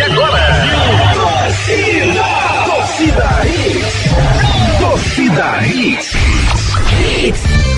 E agora? Torcida! Torcida Hits! Torcida Hits!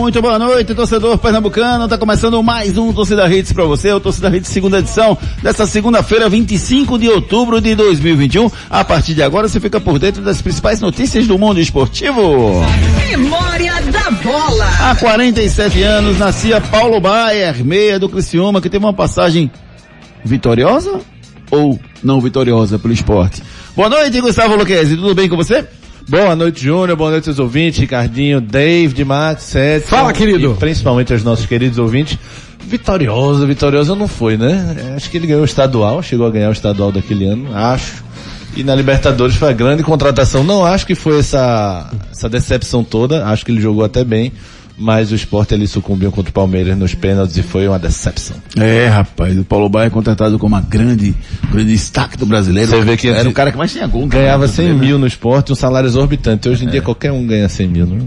Muito boa noite, torcedor pernambucano. Tá começando mais um Torcida Hits para você, o Torcida Hits segunda edição dessa segunda-feira, 25 de outubro de 2021. A partir de agora você fica por dentro das principais notícias do mundo esportivo. Memória da bola. Há 47 anos nascia Paulo Baier, meia do Criciúma, que teve uma passagem vitoriosa ou não vitoriosa pelo esporte. Boa noite, Gustavo Luquezzi, tudo bem com você? Boa noite, Júnior. Boa noite aos ouvintes, Ricardinho, David, Max, Seth. Fala, querido. E principalmente aos nossos queridos ouvintes. Vitoriosa, vitoriosa não foi, né? Acho que ele ganhou o estadual, chegou a ganhar o estadual daquele ano, acho. E na Libertadores foi a grande contratação. Não acho que foi essa, essa decepção toda, acho que ele jogou até bem. Mas o esporte ali sucumbiu contra o Palmeiras nos pênaltis e foi uma decepção. É, rapaz, o Paulo Baier é contratado como uma grande, grande destaque do brasileiro. Você vê que era o cara que mais tinha gol. Ganhava 100 mil no esporte, um salário exorbitante. Hoje em dia qualquer um ganha 100 mil, né?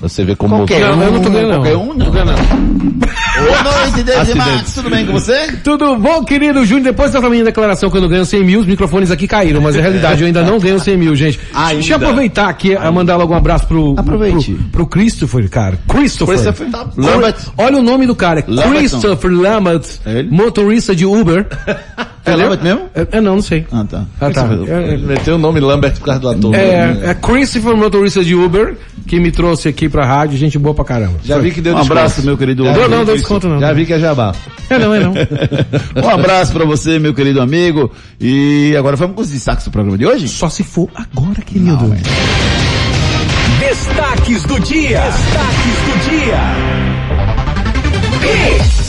Você vê como... Qualquer um, eu não tô ganhando, não. Qualquer um, não. Boa noite, David. Max, tudo bem com você? Tudo bom, querido Júnior? Depois da minha declaração que eu não ganho 100 mil, os microfones aqui caíram, mas é realidade, eu ainda não ganho 100 mil, gente. Ainda. Deixa eu aproveitar aqui a mandar logo um abraço pro, Aproveite. pro, pro Christopher, cara. Christopher. Christopher Lambert. Olha o nome do cara, Lambertson. Christopher Lambert, É ele? motorista de Uber. É Lambert mesmo? É, é, não, não sei. Ah, tá. Ah, tá. É, Ele meteu o nome Lambert por causa do ator. é, é Christopher, motorista de Uber, que me trouxe aqui pra rádio, gente boa pra caramba. Já vi que deu Um desconto. abraço, meu querido. Já Não, não, isso- desconto não. Já vi que é jabá. É não, é não. Um abraço pra você, meu querido amigo. E agora vamos com os destaques do programa de hoje? Só se for agora, querido. Destaques do dia! Destaques do dia! Hits!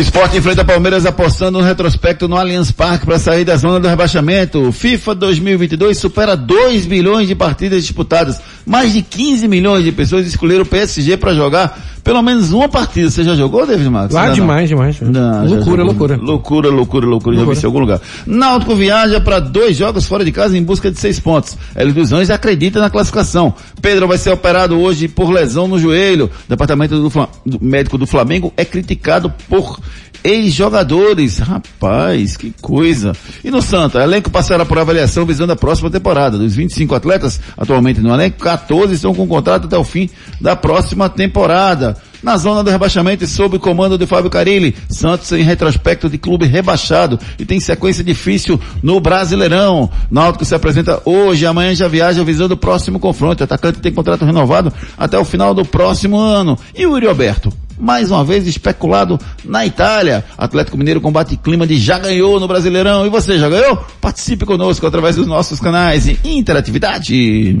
Esporte enfrenta Palmeiras apostando no retrospecto no Allianz Parque para sair da zona do rebaixamento. FIFA 2022 supera 2 milhões de partidas disputadas. Mais de 15 milhões de pessoas escolheram o PSG para jogar pelo menos uma partida. Você já jogou, David Marcos? Lá Ainda não? demais, demais. Não, loucura, loucura. Loucura, loucura, loucura. Já vi isso em algum lugar. Náutico viaja para dois jogos fora de casa em busca de seis pontos. Hélio dos Anjos acredita na classificação. Pedro vai ser operado hoje por lesão no joelho. Departamento do, Fla- do médico do Flamengo é criticado por ex-jogadores. Rapaz, que coisa. E no Santa, elenco passará por avaliação visando a próxima temporada. Dos 25 atletas atualmente no elenco, 14 estão com contrato até o fim da próxima temporada. Na zona do rebaixamento sob o comando de Fábio Carilli, Santos em retrospecto de clube rebaixado e tem sequência difícil no Brasileirão. Náutico se apresenta hoje, amanhã já viaja visando o próximo confronto. O atacante tem contrato renovado até o final do próximo ano. E o Yuri Alberto? Mais uma vez especulado na Itália. Atlético Mineiro combate clima de já ganhou no Brasileirão. E você já ganhou? Participe conosco através dos nossos canais de interatividade.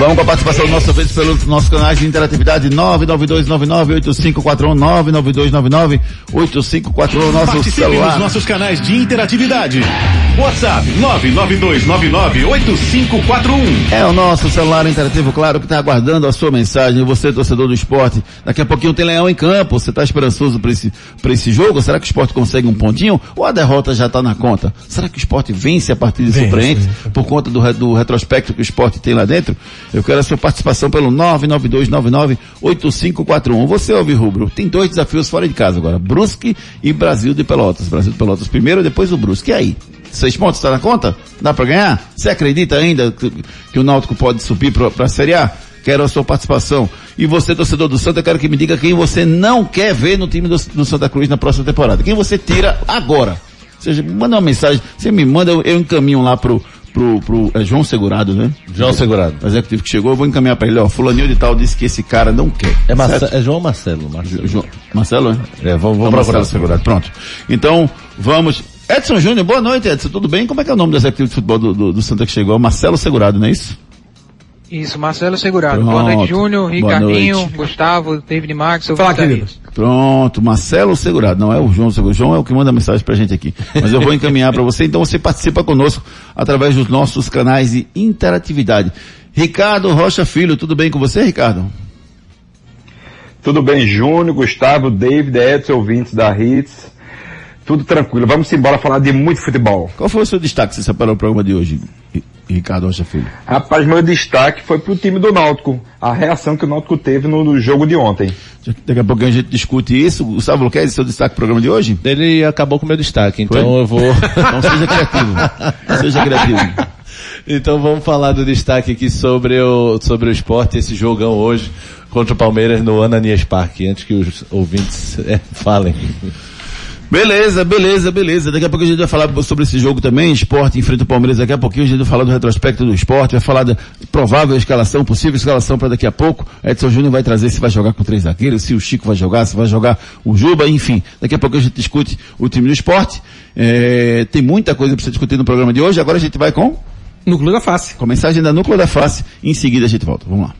Vamos com a participação do nosso vez pelos nossos canais de interatividade 992998541 992998541 nosso Participe celular. nos nossos canais de interatividade. WhatsApp 992998541. É o nosso celular interativo, claro, que está aguardando a sua mensagem. Você, torcedor do esporte, daqui a pouquinho tem Leão em campo. Você está esperançoso para esse, pra esse jogo? Será que o esporte consegue um pontinho? Ou a derrota já está na conta? Será que o esporte vence a partida de Vence, surpreendente por conta do, do retrospecto que o esporte tem lá dentro? Eu quero a sua participação pelo 992998541. Você, ouve Rubro, tem dois desafios fora de casa agora. Brusque e Brasil de Pelotas. Brasil de Pelotas primeiro, depois o Brusque. E aí? Seis pontos está na conta? Dá para ganhar? Você acredita ainda que, que o Náutico pode subir para a Série A? Quero a sua participação. E você, torcedor do Santa, quero que me diga quem você não quer ver no time do, do Santa Cruz na próxima temporada. Quem você tira agora? Ou seja, manda uma mensagem, você me manda, eu, eu encaminho lá pro, pro, pro é João Segurado, né? João Segurado. O executivo que chegou, eu vou encaminhar para ele, ó, fulaninho de tal disse que esse cara não quer. É, Marce- é João Marcelo. Marcelo. Jo- Marcelo, né? É, vamos, vamos procurar. Marcelo Segurado, pronto. Então, vamos. Edson Júnior, boa noite, Edson, tudo bem? Como é que é o nome do executivo de futebol do, do, do Santa que chegou? Marcelo Segurado, não é isso? Isso, Marcelo Segurado. Pronto. Boa noite, Júnior, Ricardinho, noite. Gustavo, David Max, Fala, querido. Pronto, Marcelo Segurado, não é o João Segurado. O João é o que manda mensagem pra gente aqui. Mas eu vou encaminhar para você, então você participa conosco através dos nossos canais de interatividade. Ricardo Rocha Filho, tudo bem com você, Ricardo? Tudo bem, Júnior, Gustavo, David, Edson, ouvintes da Hits. Tudo tranquilo. Vamos embora falar de muito futebol. Qual foi o seu destaque que você separou o programa de hoje, Ri- Ricardo Rocha Filho? Rapaz, meu destaque foi pro time do Náutico. A reação que o Náutico teve no, no jogo de ontem. Daqui a pouquinho a gente discute isso. Gustavo Luquez, seu destaque do programa de hoje? Ele acabou com o meu destaque, então Foi? eu vou. Então seja criativo. seja criativo. Então vamos falar do destaque aqui sobre o, sobre o esporte, esse jogão hoje contra o Palmeiras no Ananias Parque, antes que os ouvintes é, falem. Beleza, beleza, beleza. Daqui a pouco a gente vai falar sobre esse jogo também. Esporte enfrenta o Palmeiras. Daqui a pouquinho a gente vai falar do retrospecto do esporte, vai falar da provável escalação, possível escalação para daqui a pouco. Edson Júnior vai trazer se vai jogar com três zagueiros, se o Chico vai jogar, se vai jogar o Juba, enfim. Daqui a pouco a gente discute o time do esporte. É, tem muita coisa para discutir no programa de hoje. Agora a gente vai com, Núcleo da face. com a mensagem da Núcleo da Face. Em seguida a gente volta. Vamos lá.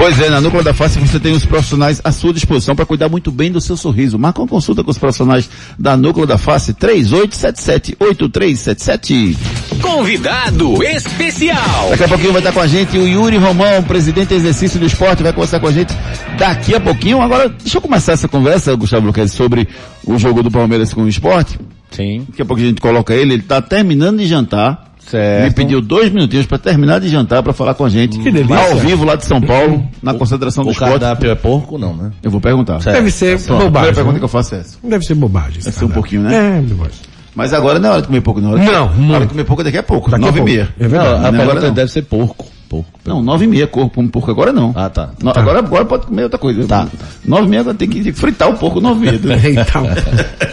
Pois é, na Núcleo da Face você tem os profissionais à sua disposição para cuidar muito bem do seu sorriso. Marca uma consulta com os profissionais da Núcleo da Face 3877-8377. Convidado especial. Daqui a pouquinho vai estar com a gente o Yuri Romão, presidente de exercício do esporte, vai conversar com a gente daqui a pouquinho. Agora, deixa eu começar essa conversa, Gustavo Luquez, sobre o jogo do Palmeiras com o esporte. Sim. Daqui a pouco a gente coloca ele, ele está terminando de jantar. Certo. Me pediu dois minutinhos para terminar de jantar para falar com a gente. Que delícia. Ao vivo lá de São Paulo, na concentração do O esporte. cardápio é porco, não, né? Eu vou perguntar. Certo. Deve ser Pronto, a primeira bobagem. pergunta né? que eu faço é essa. Deve ser bobagem. Deve ser um pouquinho, né? É, bobagem. Mas agora não é hora de comer pouco, não. Não, A hora não. de comer pouco daqui a pouco. Daqui nove e meia. É verdade. Não, a Não, agora pergunta não. deve ser porco. Porco. Não, nove e meia, corpo, um porco agora não. Ah, tá. No- Agora, agora pode comer outra coisa. Tá. Nove e meia agora tem que fritar o porco nove e meia. Então,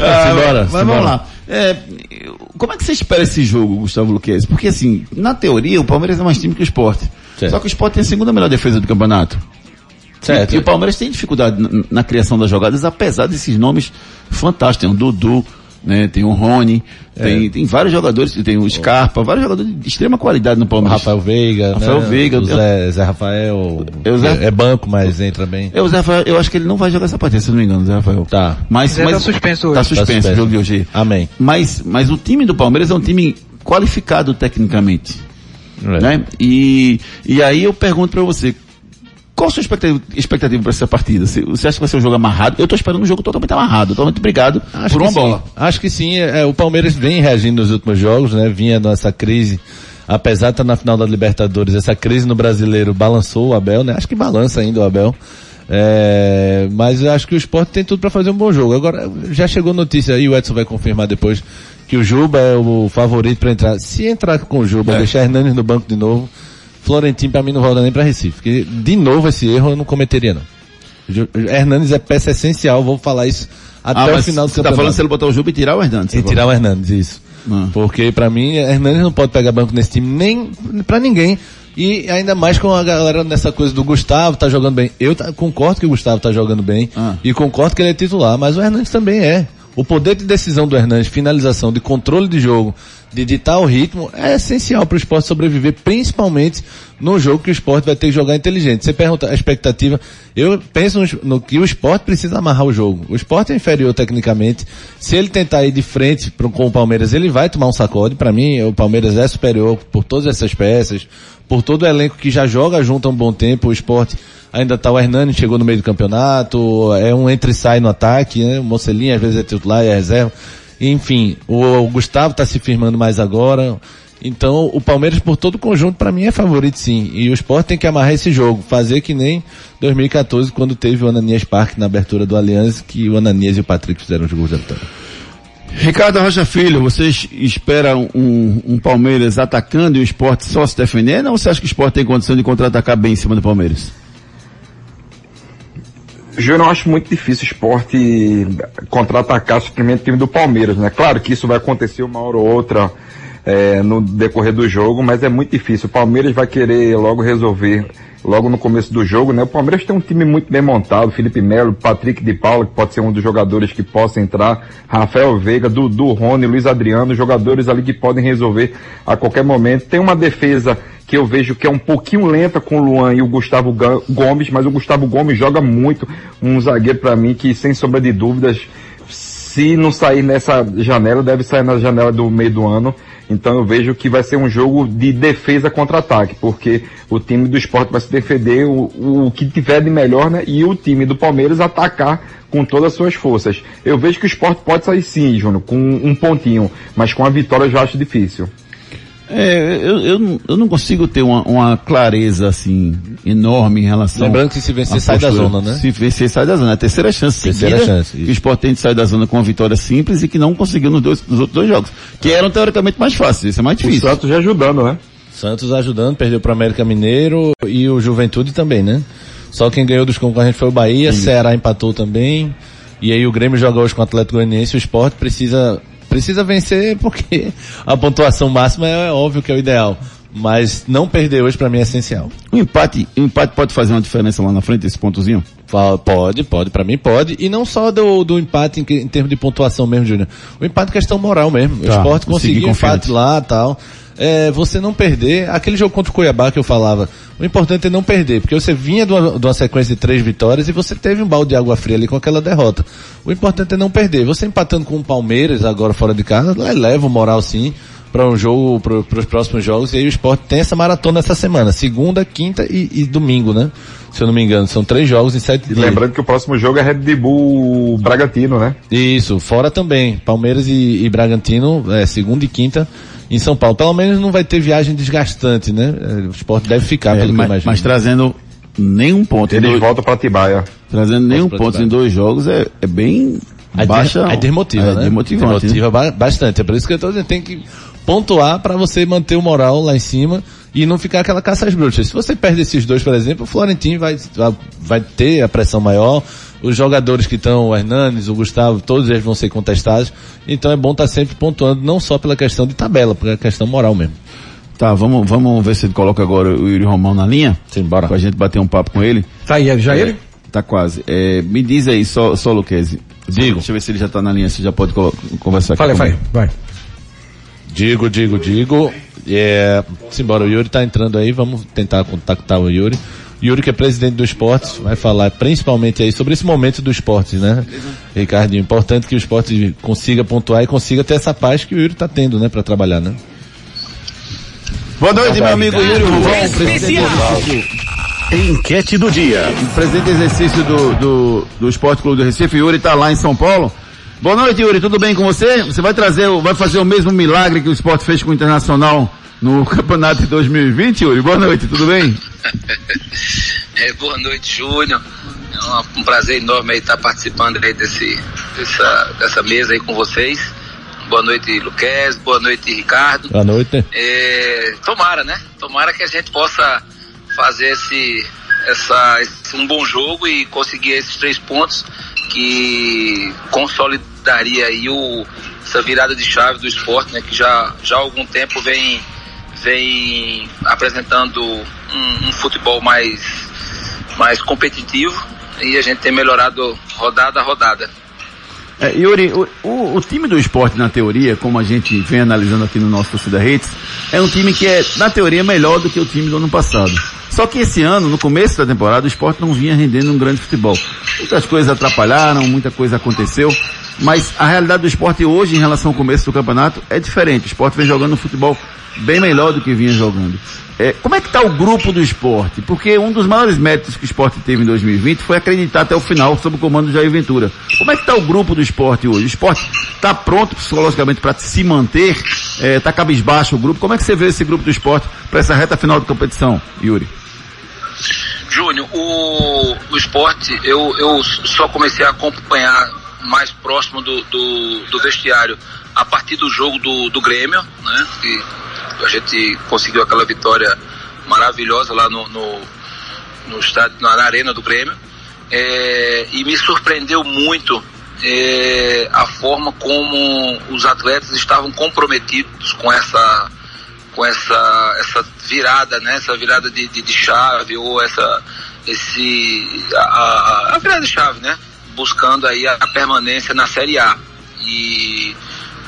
Ah, Simbora, mas simbora. vamos lá. É, como é que você espera esse jogo, Gustavo Luquez? Porque assim, na teoria, o Palmeiras é mais time que o esporte. Certo. Só que o esporte tem a segunda melhor defesa do campeonato. Certo. E o Palmeiras tem dificuldade na, na criação das jogadas, apesar desses nomes fantásticos. Tem o Dudu, né? Tem o Rony, É. tem, tem vários jogadores, tem o Scarpa, vários jogadores de extrema qualidade no Palmeiras. Rafael Veiga, Rafael né? Veiga, o Zé, Zé Rafael, Eu, Zé- é banco, mas entra bem. É, o Zé Rafael, eu acho que ele não vai jogar essa partida, se eu não me engano, o Zé Rafael. Tá. Mas, Zé mas tá suspenso Tá hoje. suspenso, Tá suspenso. o jogo de hoje. Amém. Mas, mas o time do Palmeiras é um time qualificado tecnicamente. É. Né? E, e aí eu pergunto pra você, qual a sua expectativa, expectativa para essa partida? Você, você acha que vai ser um jogo amarrado? Eu tô esperando um jogo totalmente amarrado, totalmente brigado por uma bola. Sim. Acho que sim. É, o Palmeiras vem reagindo nos últimos jogos, né? Vinha nessa crise apesar de estar na final da Libertadores, essa crise no brasileiro balançou o Abel, né? Acho que balança ainda o Abel. É, mas eu acho que o esporte tem tudo para fazer um bom jogo. Agora, já chegou notícia aí, o Edson vai confirmar depois, que o Juba é o favorito para entrar. Se entrar com o Juba, É. deixar Hernanes no banco de novo, Florentino para mim não volta nem para Recife. Porque, de novo, esse erro eu não cometeria não. Hernandes é peça essencial, vou falar isso até Ah, o final do você tá campeonato. falando se ele botar o Juba e tirar o Hernandes. E tirar o Hernandes, isso. Ah. Porque pra mim, Hernandes não pode pegar banco nesse time nem pra ninguém. E ainda mais com a galera nessa coisa do Gustavo tá jogando bem. Eu tá- concordo que o Gustavo tá jogando bem Ah. e concordo que ele é titular, mas o Hernandes também é. O poder de decisão do Hernandes, finalização, de controle de jogo, de ditar o ritmo, é essencial para o esporte sobreviver, principalmente num jogo que o esporte vai ter que jogar inteligente. Você pergunta a expectativa, eu penso no, que o esporte precisa amarrar o jogo. O esporte é inferior tecnicamente. Se ele tentar ir de frente com o Palmeiras, ele vai tomar um sacode. Para mim, o Palmeiras é superior por todas essas peças, por todo o elenco que já joga junto há um bom tempo. O esporte ainda tá o Hernani, chegou no meio do campeonato, é um entre e sai no ataque, né? O Mocelinho às vezes é titular e é reserva. Enfim, o, Gustavo tá se firmando mais agora. Então, o Palmeiras, por todo o conjunto, para mim é favorito sim. E o Sport tem que amarrar esse jogo. Fazer que nem 2014, quando teve o Ananias Parque na abertura do Aliança, que o Ananias e o Patrick fizeram os gols da vitória. Ricardo Rocha Filho, vocês esperam um, um Palmeiras atacando e o esporte só se defendendo ou você acha que o esporte tem condição de contra-atacar bem em cima do Palmeiras? Júnior, eu acho muito difícil o esporte contra-atacar simplesmente o time do Palmeiras, né? Claro que isso vai acontecer uma hora ou outra é, no decorrer do jogo, mas é muito difícil. O Palmeiras vai querer logo resolver logo no começo do jogo, né? O Palmeiras tem um time muito bem montado, Felipe Melo, Patrick de Paula, que pode ser um dos jogadores que possa entrar, Rafael Veiga, Dudu, Rony, Luiz Adriano, jogadores ali que podem resolver a qualquer momento. Tem uma defesa que eu vejo que é um pouquinho lenta com o Luan e o Gustavo Gomes, mas o Gustavo Gomes joga muito, um zagueiro para mim que sem sombra de dúvidas, se não sair nessa janela, deve sair na janela do meio do ano. Então eu vejo que vai ser um jogo de defesa contra ataque, porque o time do esporte vai se defender o, o que tiver de melhor, né? E o time do Palmeiras atacar com todas as suas forças. Eu vejo que o esporte pode sair sim, Júnior, com um pontinho, mas com a vitória eu já acho difícil. É, eu, eu, não- eu não consigo ter uma, uma clareza assim enorme em relação. Lembrando que se vencer, sai da zona, né? Se vencer, sai da zona. É a terceira chance Terceira seguida chance, que isso. o Sport tem de sair da zona com uma vitória simples e que não conseguiu nos, dois, nos outros dois jogos. Que eram teoricamente mais fáceis. Isso é mais O difícil. Santos já ajudando, né? Santos ajudando, perdeu para América Mineiro e o Juventude também, né? Só quem ganhou dos concorrentes foi o Bahia, Ceará empatou também. E aí o Grêmio joga hoje com o Atlético Goianiense, o Sport precisa precisa vencer porque a pontuação máxima é, óbvio que é o ideal, mas não perder hoje para mim é essencial. Um empate, um empate pode fazer uma diferença lá na frente, esse pontozinho? Pode, pode, para mim pode. E não só do, do empate em, em termos de pontuação mesmo, Júnior. O empate é questão moral mesmo. Tá, o esporte conseguir conseguiu empate lá tal. É, você não perder, aquele jogo contra o Cuiabá que eu falava, o importante é não perder, porque você vinha de uma, de uma sequência de três vitórias e você teve um balde de água fria ali com aquela derrota. O importante é não perder. Você empatando com o Palmeiras agora fora de casa, le- leva o moral sim para um jogo, para os próximos jogos, e aí o esporte tem essa maratona essa semana, segunda, quinta e, e domingo, né? Se eu não me engano, são três jogos em sete E dias. lembrando que o próximo jogo é Red Bull Bragantino, né? Isso, fora também. Palmeiras e, e Bragantino, é, segunda e quinta em São Paulo. Pelo menos não vai ter viagem desgastante, né? É, O esporte deve ficar, É, pelo que eu mas, imagino. mas trazendo nenhum ponto. em Eles dois- voltam para Tibaia. trazendo nenhum ponto Atibaia. em dois jogos é, é bem Aí, baixa. aí desmotiva, é, né? Desmotivante. né? Desmotiva ba- bastante. É por isso que eu tô dizendo, tem que pontuar para você manter o moral lá em cima e não ficar aquela caça às bruxas. Se você perde esses dois, por exemplo, o Florentino vai, vai ter a pressão maior, os jogadores que estão, o Hernanes, o Gustavo, todos eles vão ser contestados, então é bom estar sempre pontuando, não só pela questão de tabela, pela questão moral mesmo. Tá, vamos, vamos ver se ele coloca agora o Yuri Romão na linha. Sim, bora. Pra gente bater um papo com ele. Tá aí, já ele? Tá quase. É, me diz aí, só, só Luquezzi. Digo. Deixa eu ver se ele já tá na linha, se já pode conversar aqui Fala, comigo. vai, vai. Digo, digo, digo. É, simbora, o Yuri tá entrando aí, vamos tentar contactar o Yuri. Yuri, que é presidente do esporte, vai falar principalmente aí sobre esse momento do esporte, né? Ricardinho, importante que o esporte consiga pontuar e consiga ter essa paz que o Yuri tá tendo, né, para trabalhar, né? Boa noite, meu amigo Yuri Romão, presidente Especial. Enquete do dia. presidente de exercício do, do, do Esporte Clube do Recife, Yuri tá lá em São Paulo. Boa noite, Yuri, tudo bem com você? Você vai trazer, o- vai fazer o mesmo milagre que o esporte fez com o Internacional no campeonato de 2020, Yuri? Boa noite, tudo bem? É, boa noite, Júnior. É um prazer enorme aí estar participando aí desse, dessa, dessa mesa aí com vocês. Boa noite, Luquez. Boa noite, Ricardo. Boa noite. É, tomara, né? Tomara que a gente possa fazer esse, essa, esse um bom jogo e conseguir esses três pontos que consolidaria aí o, essa virada de chave do esporte, né? Que já, já há algum tempo vem, vem apresentando um, um futebol mais, mais competitivo e a gente tem melhorado rodada a rodada. É, Yuri, o, o, time do esporte, na teoria, como a gente vem analisando aqui no nosso Torcida Redes, é um time que é, na teoria, melhor do que o time do ano passado. Só que esse ano, no começo da temporada, o esporte não vinha rendendo um grande futebol. Muitas coisas atrapalharam, muita coisa aconteceu, mas a realidade do esporte hoje, em relação ao começo do campeonato, é diferente. O esporte vem jogando um futebol bem melhor do que vinha jogando. É, como é que está o grupo do esporte? Porque um dos maiores méritos que o esporte teve em 2020 foi acreditar até o final sob o comando do Jair Ventura. Como é que está o grupo do esporte hoje? O esporte está pronto psicologicamente para se manter? Está cabisbaixo o grupo? Como é que você vê esse grupo do esporte para essa reta final de competição, Yuri? Júnior, o, o esporte, eu, eu só comecei a acompanhar mais próximo do, do, do vestiário a partir do jogo do, do Grêmio, né? A gente conseguiu aquela vitória maravilhosa lá no, no, no estádio, na arena do Grêmio. É, e me surpreendeu muito é, a forma como os atletas estavam comprometidos com essa com essa essa virada, né? Essa virada de, de, de chave ou essa esse a, a, virada de chave, né? Buscando aí a, a permanência na Série A. E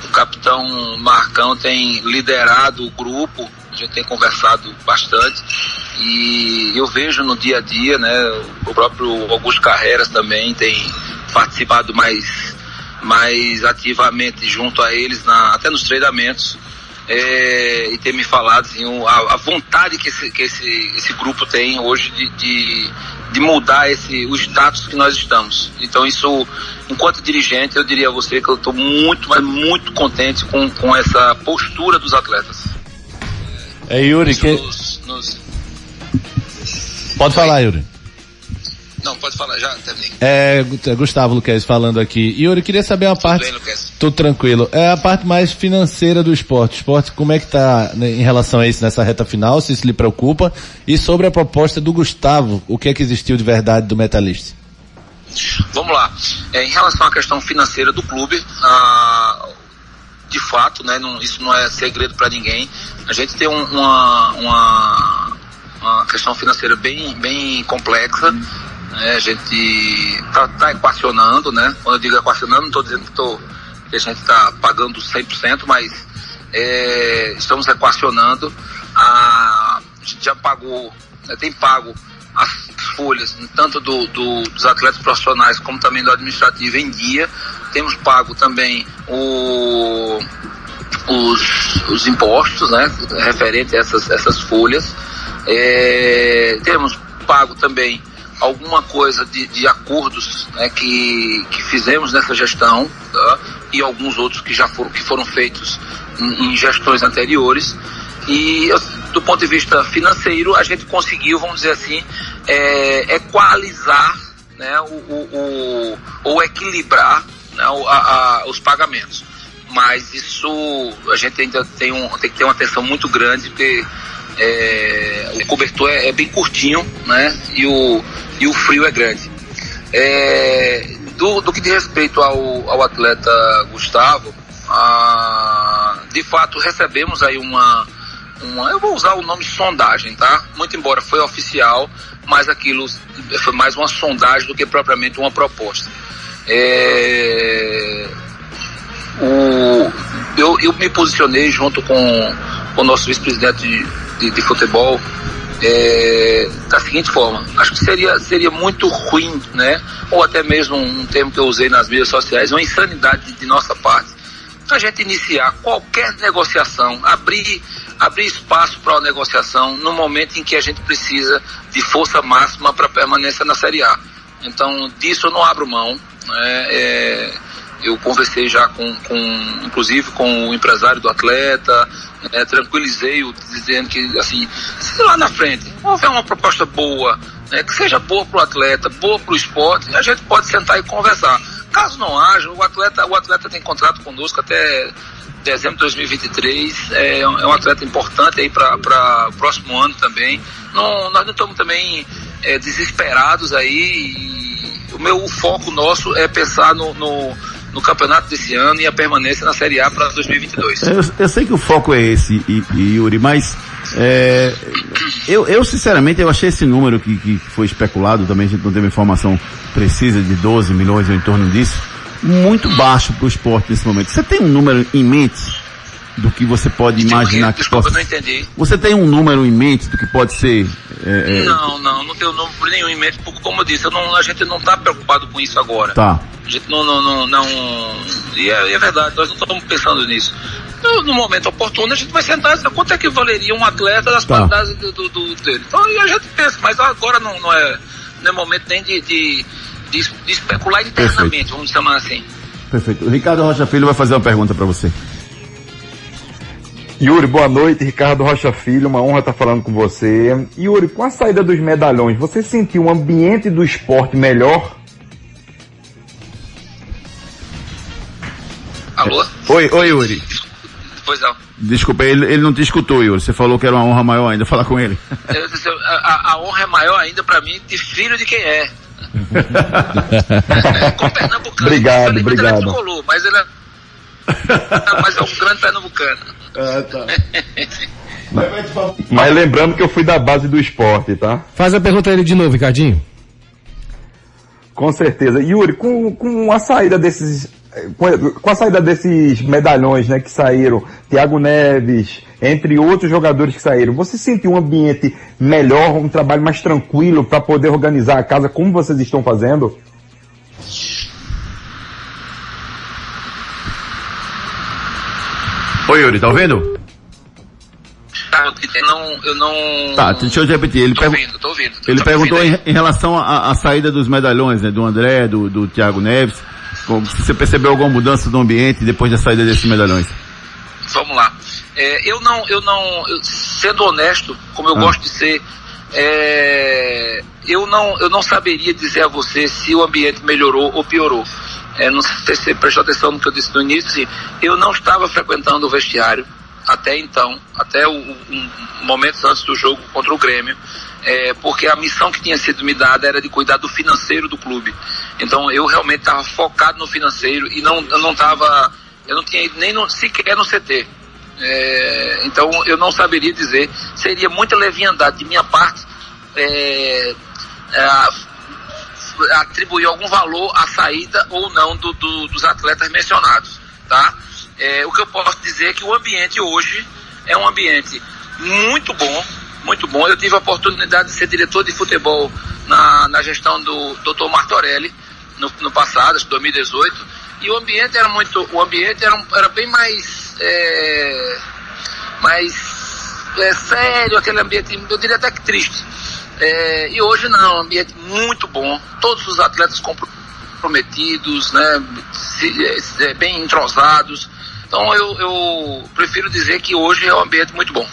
o capitão Marcão tem liderado o grupo, a gente tem conversado bastante e eu vejo no dia a dia, né, o próprio Augusto Carreras também tem participado mais, mais ativamente junto a eles, na, até nos treinamentos, é, e tem me falado assim, a, a vontade que, esse, que esse, esse grupo tem hoje de, de, de mudar esse, o status que nós estamos. Então isso, enquanto dirigente, eu diria a você que eu estou muito, mas muito contente com, com essa postura dos atletas. É Yuri, Isso que... nos- nos- pode falar, Yuri. Não, pode falar, já terminei. É, Gu- Gustavo Luquez falando aqui. Yuri, queria saber uma parte. bem, Luquez? Tudo tranquilo. É a parte mais financeira do esporte. O esporte, como é que tá né, em relação a isso nessa reta final, se isso lhe preocupa? E sobre a proposta do Gustavo, o que é que existiu de verdade do Metalista? Vamos lá. É, em relação à questão financeira do clube, ah, de fato, né, não- isso não é segredo para ninguém. A gente tem um- uma, uma, uma questão financeira bem, bem complexa. Né, a gente está equacionando, né? Quando eu digo equacionando, não estou dizendo que, tô, que a gente está pagando 100%, mas é, estamos equacionando. A, a gente já pagou, né, tem pago as folhas, tanto do, do- dos atletas profissionais como também do administrativo em dia. Temos pago também o, os, os impostos, né, referente a essas, essas folhas. É, temos pago também alguma coisa de, de acordos né, que, que fizemos nessa gestão tá? e alguns outros que já foram, que foram feitos em, em gestões anteriores. E do ponto de vista financeiro, a gente conseguiu, vamos dizer assim, é, equalizar né, o, o, o- ou equilibrar né, a- a- os pagamentos. Mas isso a gente ainda tem, um, tem que ter uma atenção muito grande, porque é, o cobertor é, é bem curtinho né, e, o, e o frio é grande. É, do, do que diz respeito ao, ao atleta Gustavo, ah, de fato recebemos aí uma, uma, eu vou usar o nome sondagem, tá? Muito embora foi oficial, mas aquilo foi mais uma sondagem do que propriamente uma proposta. É, o, eu, eu me posicionei junto com, com o nosso vice-presidente de, de, de futebol é, da seguinte forma, acho que seria, seria muito ruim, né? Ou até mesmo um termo que eu usei nas mídias sociais, uma insanidade de, nossa parte, a gente iniciar qualquer negociação, abrir, abrir espaço para a negociação no momento em que a gente precisa de força máxima para permanência na Série A. Então, disso eu não abro mão. né? É, eu conversei já com, com inclusive com o empresário do atleta, né, tranquilizei-o dizendo que assim, se lá na frente houver uma proposta boa, né, que seja boa para o atleta, boa para o esporte, a gente pode sentar e conversar. Caso não haja, o atleta, o atleta tem contrato conosco até dezembro de 2023, é, é um atleta importante aí para o próximo ano também. Não, nós não estamos também é, desesperados aí. E o meu o foco nosso é pensar no, no no campeonato desse ano e a permanência na Série A para 2022. Eu, eu, sei que o foco é esse, e, Yuri, mas é, eu, eu, sinceramente eu achei esse número que, que foi especulado, também a gente não teve informação precisa de 12 milhões ou em torno disso, muito baixo para o esporte nesse momento. Você tem um número em mente do que você pode imaginar que Desculpa, possa... não entendi. Você tem um número em mente do que pode ser... É, é... Não, não, não tenho número nenhum em mente, porque como eu disse, não, a gente não está preocupado com isso agora. Tá. A gente não, não, não, não e é, é, verdade, nós não estamos pensando nisso. No, no, momento oportuno a gente vai sentar e dizer quanto é que valeria um atleta das tá. qualidades do, do, do, dele. Então a gente pensa, mas agora não, não, é, não é momento nem de, de, de, de especular internamente, Perfeito. vamos chamar assim. Perfeito. O Ricardo Rocha Filho vai fazer uma pergunta para você. Yuri, boa noite. Ricardo Rocha Filho, uma honra estar falando com você. Yuri, com a saída dos medalhões, você sentiu um ambiente do esporte melhor? Alô? Oi, oi, Yuri. Pois não. Desculpa, ele, ele não te escutou, Yuri. Você falou que era uma honra maior ainda falar com ele. Disse, a, a, honra é maior ainda para mim de filho de quem é. é com pernambucano. Obrigado, obrigado. Tricolor, mas ele é, mas é um grande pernambucano. Ah, tá. Mas lembrando que eu fui da base do esporte, tá? Faz a pergunta a ele de novo, Ricardinho. Com certeza. Yuri, com, com a saída desses. Com a saída desses medalhões né, que saíram, Thiago Neves, entre outros jogadores que saíram, você sentiu um ambiente melhor, um trabalho mais tranquilo para poder organizar a casa como vocês estão fazendo? Oi, Yuri, tá ouvindo? Tá, eu não, eu não. Tá, deixa eu repetir. Ele, tô ouvindo, tô ouvindo, ele perguntou em, em, relação à saída dos medalhões, né? Do André, do, do Thiago Neves. Você percebeu alguma mudança do ambiente depois da saída desses medalhões? Vamos lá. É, eu não, eu não, eu, sendo honesto, como eu ah. gosto de ser, é, eu não, eu não saberia dizer a você se o ambiente melhorou ou piorou. É, não sei se você prestou atenção no que eu disse no início, eu não estava frequentando o vestiário até então, até o, um, momentos antes do jogo contra o Grêmio, é, porque a missão que tinha sido me dada era de cuidar do financeiro do clube. Então eu realmente estava focado no financeiro e não, eu não estava, eu não tinha ido nem no, sequer no CT. É, então eu não saberia dizer, seria muita leviandade de minha parte é, atribuir algum valor à saída ou não do, do, dos atletas mencionados, tá? É, o que eu posso dizer é que o ambiente hoje é um ambiente muito bom, muito bom. Eu tive a oportunidade de ser diretor de futebol na, na gestão do Dr. Martorelli no, no passado, em 2018, e o ambiente era muito, o ambiente era, era bem mais, é, mais é, sério, aquele ambiente, eu diria até que triste. É, e hoje não, um ambiente muito bom, todos os atletas comprometidos, né, se, é, bem entrosados. Então eu, eu prefiro dizer que hoje é um ambiente muito bom.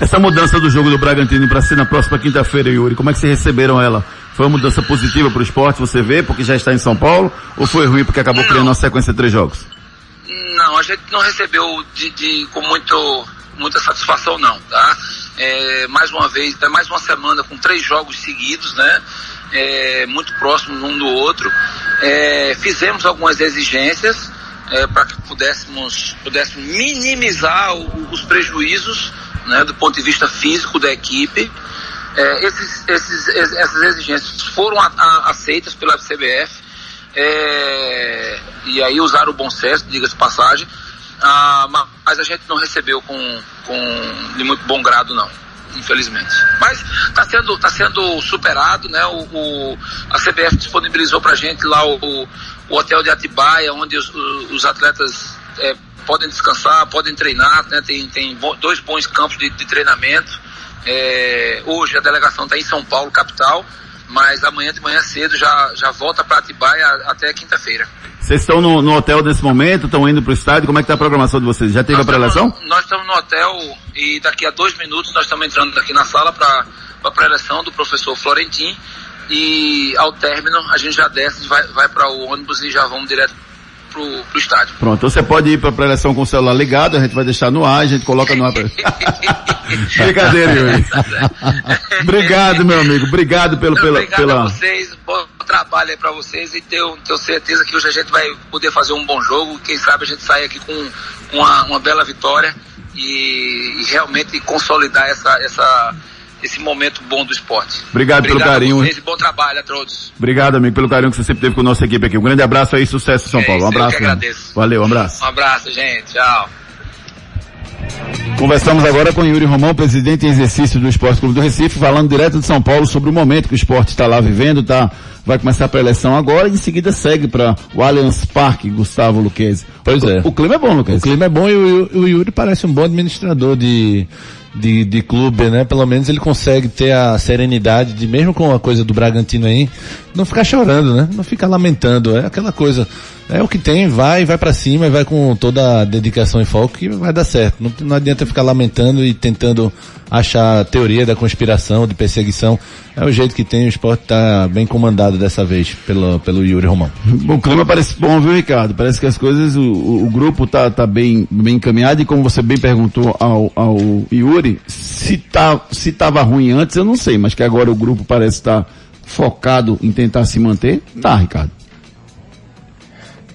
Essa mudança do jogo do Bragantino para ser na próxima quinta-feira, Yuri, como é que vocês receberam ela? Foi uma mudança positiva para o esporte, você vê, porque já está em São Paulo? Ou foi ruim porque acabou não. criando uma sequência de três jogos? Não, a gente não recebeu de, de com muito, muita satisfação não, tá? É, mais uma vez, é mais uma semana com três jogos seguidos, né? É, muito próximos um do outro. É, fizemos algumas exigências é, para que pudéssemos, pudéssemos minimizar o, os prejuízos né, do ponto de vista físico da equipe. É, esses, esses, essas exigências foram a, a, aceitas pela CBF é, e aí usaram o bom senso, diga-se passagem ah, mas a gente não recebeu com, com de muito bom grado não, infelizmente. Mas está sendo, tá sendo superado, né? O, o a CBF disponibilizou para a gente lá o, o, hotel de Atibaia, onde os, os atletas é, podem descansar, podem treinar, né? Tem, tem dois bons campos de, de treinamento. É, hoje a delegação está em São Paulo, capital. Mas amanhã de manhã cedo já, já volta para Atibaia até quinta-feira. Vocês estão no, no hotel nesse momento, estão indo para o estádio, como é que está a programação de vocês? Já teve Nós a estamos- Nós estamos no hotel e daqui a dois minutos nós estamos entrando aqui na sala para a pré-eleição do professor Florentin e ao término a gente já desce, vai, vai para o ônibus e já vamos direto pro, pro estádio. Pronto, você pode ir para a pré-eleição com o celular ligado, a gente vai deixar no ar, a gente coloca no ar. pra- Brincadeira, Yuri. Obrigado, meu amigo. Obrigado pelo, pela, Obrigado pela... a vocês, bom trabalho aí pra vocês e tenho, tenho certeza que hoje a gente vai poder fazer um bom jogo. Quem sabe a gente sair aqui com uma, uma bela vitória e, e realmente consolidar essa, essa, esse momento bom do esporte. Obrigado pelo a carinho. vocês e bom trabalho a todos. Obrigado, amigo, pelo carinho que você sempre teve com a nossa equipe aqui. Um grande abraço aí, sucesso em São É Paulo. Um abraço. que meu. agradeço. Valeu, um abraço. Um abraço, gente. Tchau. Conversamos agora com Yuri Romão, presidente em exercício do Esporte Clube do Recife, falando direto de São Paulo sobre o momento que o esporte está lá vivendo, tá? Vai começar a pré-eleição agora e em seguida segue para o Allianz Parque, Gustavo Luquezzi. Pois o, é. O clima é bom, O Luquezzi. clima é bom e o, o Yuri parece um bom administrador de, de, de clube, né? Pelo menos ele consegue ter a serenidade de, mesmo com a coisa do Bragantino aí, não ficar chorando, né? Não ficar lamentando. É aquela coisa. É o que tem, vai, vai para cima e vai com toda a dedicação e foco que vai dar certo. Não, não adianta ficar lamentando e tentando achar teoria da conspiração, de perseguição. É o jeito que tem, o esporte tá bem comandado dessa vez pelo, pelo Yuri Romão. O clima parece bom, viu, Ricardo? Parece que as coisas, o, o, grupo tá, tá bem, bem encaminhado e como você bem perguntou ao, ao Yuri, se tá, se tava ruim antes, eu não sei, mas que agora o grupo parece estar focado em tentar se manter, tá, Ricardo.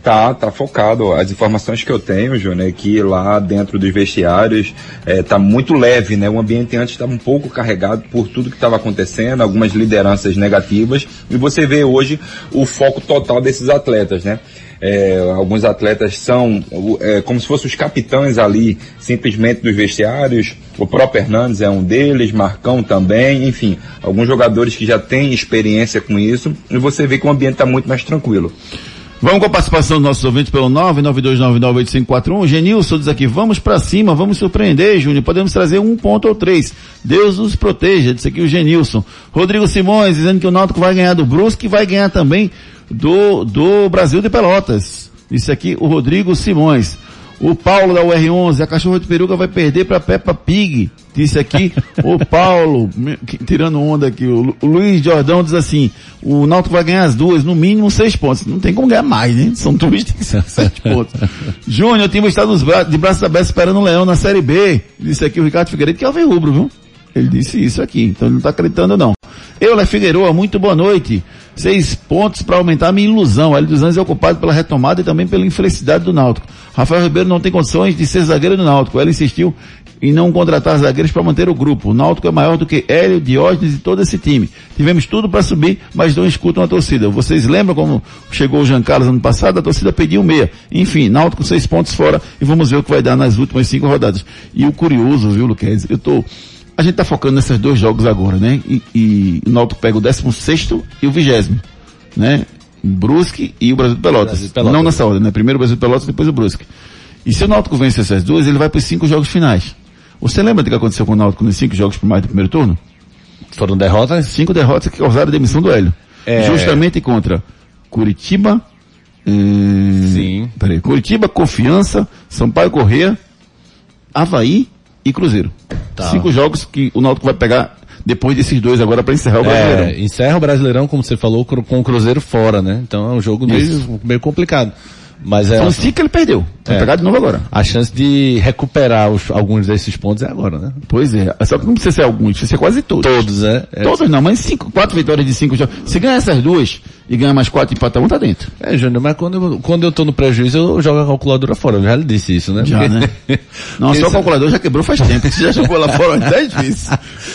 Tá, tá focado. As informações que eu tenho, Júnior, é que lá dentro dos vestiários é, tá muito leve, né? O ambiente antes estava um pouco carregado por tudo que estava acontecendo, algumas lideranças negativas, e você vê hoje o foco total desses atletas, né? É, alguns atletas são é, como se fossem os capitães ali, simplesmente dos vestiários. O próprio Hernandes é um deles, Marcão também, enfim, alguns jogadores que já têm experiência com isso, e você vê que o ambiente está muito mais tranquilo. Vamos com a participação dos nossos ouvintes pelo 992998541. Genilson diz aqui, vamos pra cima, vamos surpreender, Júnior. Podemos trazer um ponto ou três. Deus nos proteja, disse aqui o Genilson. Rodrigo Simões dizendo que o Náutico vai ganhar do Brusque e vai ganhar também do, do Brasil de Pelotas. Disse aqui o Rodrigo Simões. O Paulo da UR11, a cachorra de peruca vai perder para Peppa Pig. Disse aqui o Paulo, tirando onda aqui. O, Lu- o Luiz Jordão diz assim, o Náutico vai ganhar as duas, no mínimo seis pontos. Não tem como ganhar mais, né? São duas, tem que ser sete pontos. Júnior, o time está bra de braços abertos esperando o Leão na Série B. Disse aqui o Ricardo Figueiredo que é o Rubro, viu? Ele disse isso aqui, então ele não está acreditando não. Euler Figueroa, muito boa noite. Seis pontos para aumentar a minha ilusão. Hélio dos Anjos é ocupado pela retomada e também pela infelicidade do Náutico. Rafael Ribeiro não tem condições de ser zagueiro do Náutico. Ele insistiu em não contratar zagueiros para manter o grupo. O Náutico é maior do que Hélio, Diógenes e todo esse time. Tivemos tudo para subir, mas não escutam a torcida. Vocês lembram como chegou o Jean Carlos ano passado? A torcida pediu meia. Enfim, Náutico seis pontos fora e vamos ver o que vai dar nas últimas cinco rodadas. E o curioso, viu, Luquez? Eu tô, a gente tá focando nesses dois jogos agora, né? E, e o Náutico pega o 16 e o 20 né? Brusque e o Brasil de Pelotas. Brasil Pelotas. Não nessa ordem, né? Primeiro o Brasil de Pelotas, depois o Brusque. E se o Náutico vence essas duas, ele vai para os cinco jogos finais. Você lembra do que aconteceu com o Náutico nos cinco jogos primais do primeiro turno? Foram derrotas? Cinco derrotas que causaram a demissão do Hélio. É. Justamente contra Curitiba, hum, Sim. Peraí, Curitiba, Confiança, Sampaio Corrêa, Havaí e Cruzeiro. Tá. Cinco jogos que o Náutico vai pegar depois desses dois agora para encerrar o Brasileirão. É, encerra o Brasileirão, como você falou, com o Cruzeiro fora, né? Então é um jogo meio, meio complicado. Mas é, São os cinco que ele perdeu. Vai É. pegar de novo agora. a chance de recuperar os- alguns desses pontos é agora, né? Pois é. Só que não precisa ser alguns, precisa ser quase todos. Todos, né? É, Todos não, mas cinco, quatro vitórias de cinco jogos. Se ganhar essas duas e ganhar mais quatro e empatar um, tá dentro. É, Júnior, mas quando eu, quando eu tô no prejuízo, eu jogo a calculadora fora. Eu já lhe disse isso, né? Já, Porque- né? Não, só o isso- calculador já quebrou faz tempo. Você já jogou lá fora dez vezes.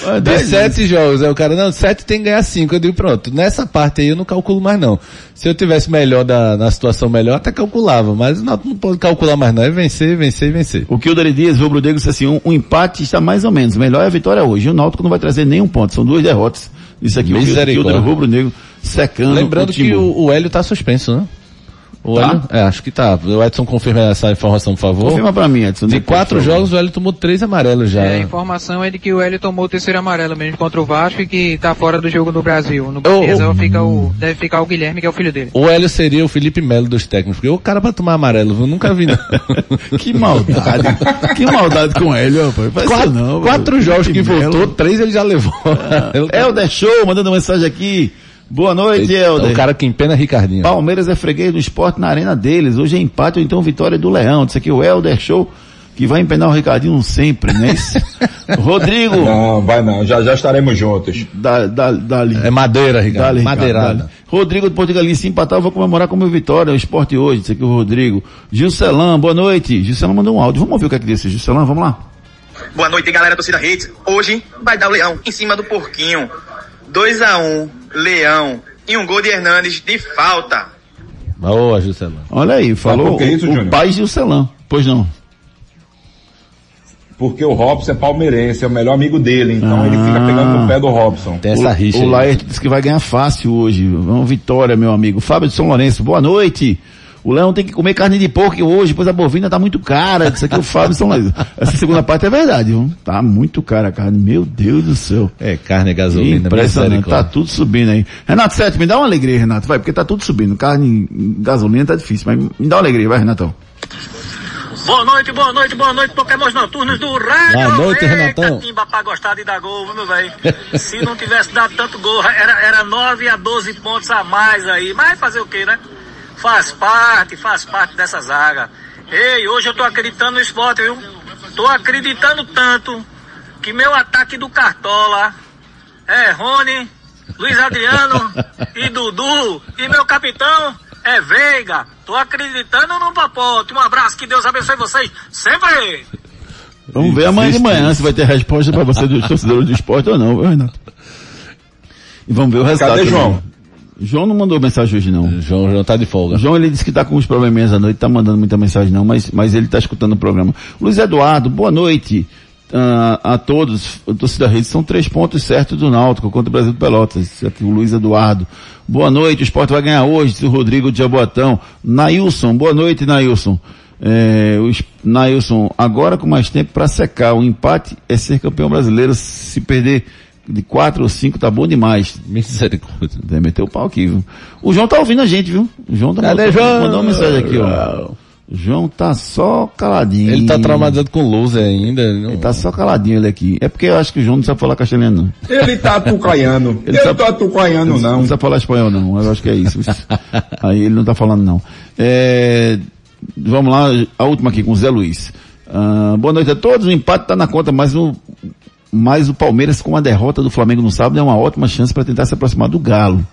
Umas De dez vezes. sete jogos, aí o cara, não, sete tem que ganhar cinco. Eu digo, pronto, nessa parte aí eu não calculo mais não. Se eu tivesse melhor da, na situação melhor, até calculava, mas não, não pode calcular mais não, é vencer, vencer vencer. O que o Dani Dias, Rubro Negro, disse assim, um, um empate está mais ou menos. Melhor é a vitória hoje. E o Náutico não vai trazer nenhum ponto. São duas derrotas. Isso aqui, o Misericórdia. Kilder Rubro Negro secando Lembrando o que o, o Hélio tá suspenso, né? O Tá? Hélio, é, acho que tá. O Edson confirma essa informação, por favor. Confirma pra mim, Edson. De quatro jogos, o Hélio tomou três amarelos já. É, a informação é de que o Hélio tomou o terceiro amarelo mesmo contra o Vasco e que tá fora do jogo do Brasil. No Oh, reserva oh. fica o, deve ficar o Guilherme, que é o filho dele. O Hélio seria o Felipe Melo dos técnicos, porque o cara pra tomar amarelo, eu nunca vi não. Que maldade. que maldade com ele, rapaz. Faz quatro não, quatro jogos que Felipe Melo. voltou, três ele já levou. Helder Show, mandando mensagem aqui. Boa noite, Helder. o cara que empena é Ricardinho. Palmeiras é freguês do esporte na arena deles. Hoje é empate ou então vitória do Leão. Isso aqui é o Helder Show, que vai empenar o Ricardinho sempre, né? Rodrigo. Não, vai não, já, já estaremos juntos. Da, da, dali. É madeira, Ricardo. Dali, Ricardo, Madeirada. dali. Rodrigo do Portugalinho, se empatar, eu vou comemorar com o meu vitória. É o esporte hoje. Isso aqui é o Rodrigo. Gilcelan, boa noite. Gilcelan mandou um áudio. Vamos ouvir o que é que disse. Gilcelan, vamos lá. Boa noite, galera do Cida Redes. Hoje vai dar o Leão em cima do Porquinho. 2 a 1 Leão. E um gol de Hernandes de falta. Boa, Juscelão. Olha aí, falou por que isso, o, Júnior? o pai Gilcelan. Pois não. Porque o Robson é palmeirense, é o melhor amigo dele, então ele fica Ah. pegando no pé do Robson. Tem essa o, rixa O aí. Laerte disse que vai ganhar fácil hoje. Vamos, vitória, meu amigo. Fábio de São Lourenço, boa noite. O Leão tem que comer carne de porco hoje, pois a bovina tá muito cara. Isso aqui é o Fábio de São. Essa segunda parte é verdade, viu? Tá muito cara a carne. Meu Deus do céu. É, carne, gasolina, Impressionante, tá tudo subindo aí. Renato Sete, me dá uma alegria, Renato, vai, porque tá tudo subindo. Carne, gasolina tá difícil, mas me dá uma alegria, vai, Renatão. Boa noite, boa noite, boa noite, Pokémons Noturnos do Rádio. Boa noite, Eita, Renatão. Timba pra gostar de dar gol, meu velho? Se não tivesse dado tanto gol, era, era 9 a 12 pontos a mais aí. Mas fazer o quê, né? Faz parte, faz parte dessa zaga. Ei, hoje eu tô acreditando no esporte, viu? Tô acreditando tanto que meu ataque do Cartola é Rony, Luiz Adriano e Dudu. E meu capitão é Veiga. Tô acreditando no papote. Um abraço, que Deus abençoe vocês sempre. Vamos ver amanhã de manhã se vai ter resposta pra você dos torcedores do esporte ou não, viu, Renato? E vamos ver o resultado. Cadê também. João? João não mandou mensagem hoje não. João, João tá de folga. João ele disse que tá com uns probleminhas à noite, tá mandando muita mensagem não, mas, mas ele tá escutando o programa. Luiz Eduardo, boa noite ah, a todos, torcida da rede, são três pontos certos do Náutico contra o Brasil do Pelotas. Aqui, o Luiz Eduardo. Boa noite, o esporte vai ganhar hoje, o Rodrigo de Jaboatão. Nailson, boa noite, Nailson. É, o Es- Nailson, agora com mais tempo para secar, o empate é ser campeão brasileiro, se perder de quatro ou cinco tá bom demais. Misericórdia. Deve meter o pau aqui, viu? O João tá ouvindo a gente, viu? O João tá Cadê, mandando, João? mandou uma mensagem aqui, ó. O João tá só caladinho. Ele tá traumatizado com loser ainda. Não... Ele tá só caladinho ele aqui. É porque eu acho que o João não sabe falar castelhano, não. Ele tá atucaiano. Ele, sabe- tá atucaiano, Ele não. Não sabe falar espanhol, não. Eu acho que é isso. Aí ele não tá falando, não. É, vamos lá, a última aqui com o Zé Luiz. Ah, boa noite a todos. O empate tá na conta, mas o, mas o Palmeiras com a derrota do Flamengo no sábado é uma ótima chance para tentar se aproximar do Galo.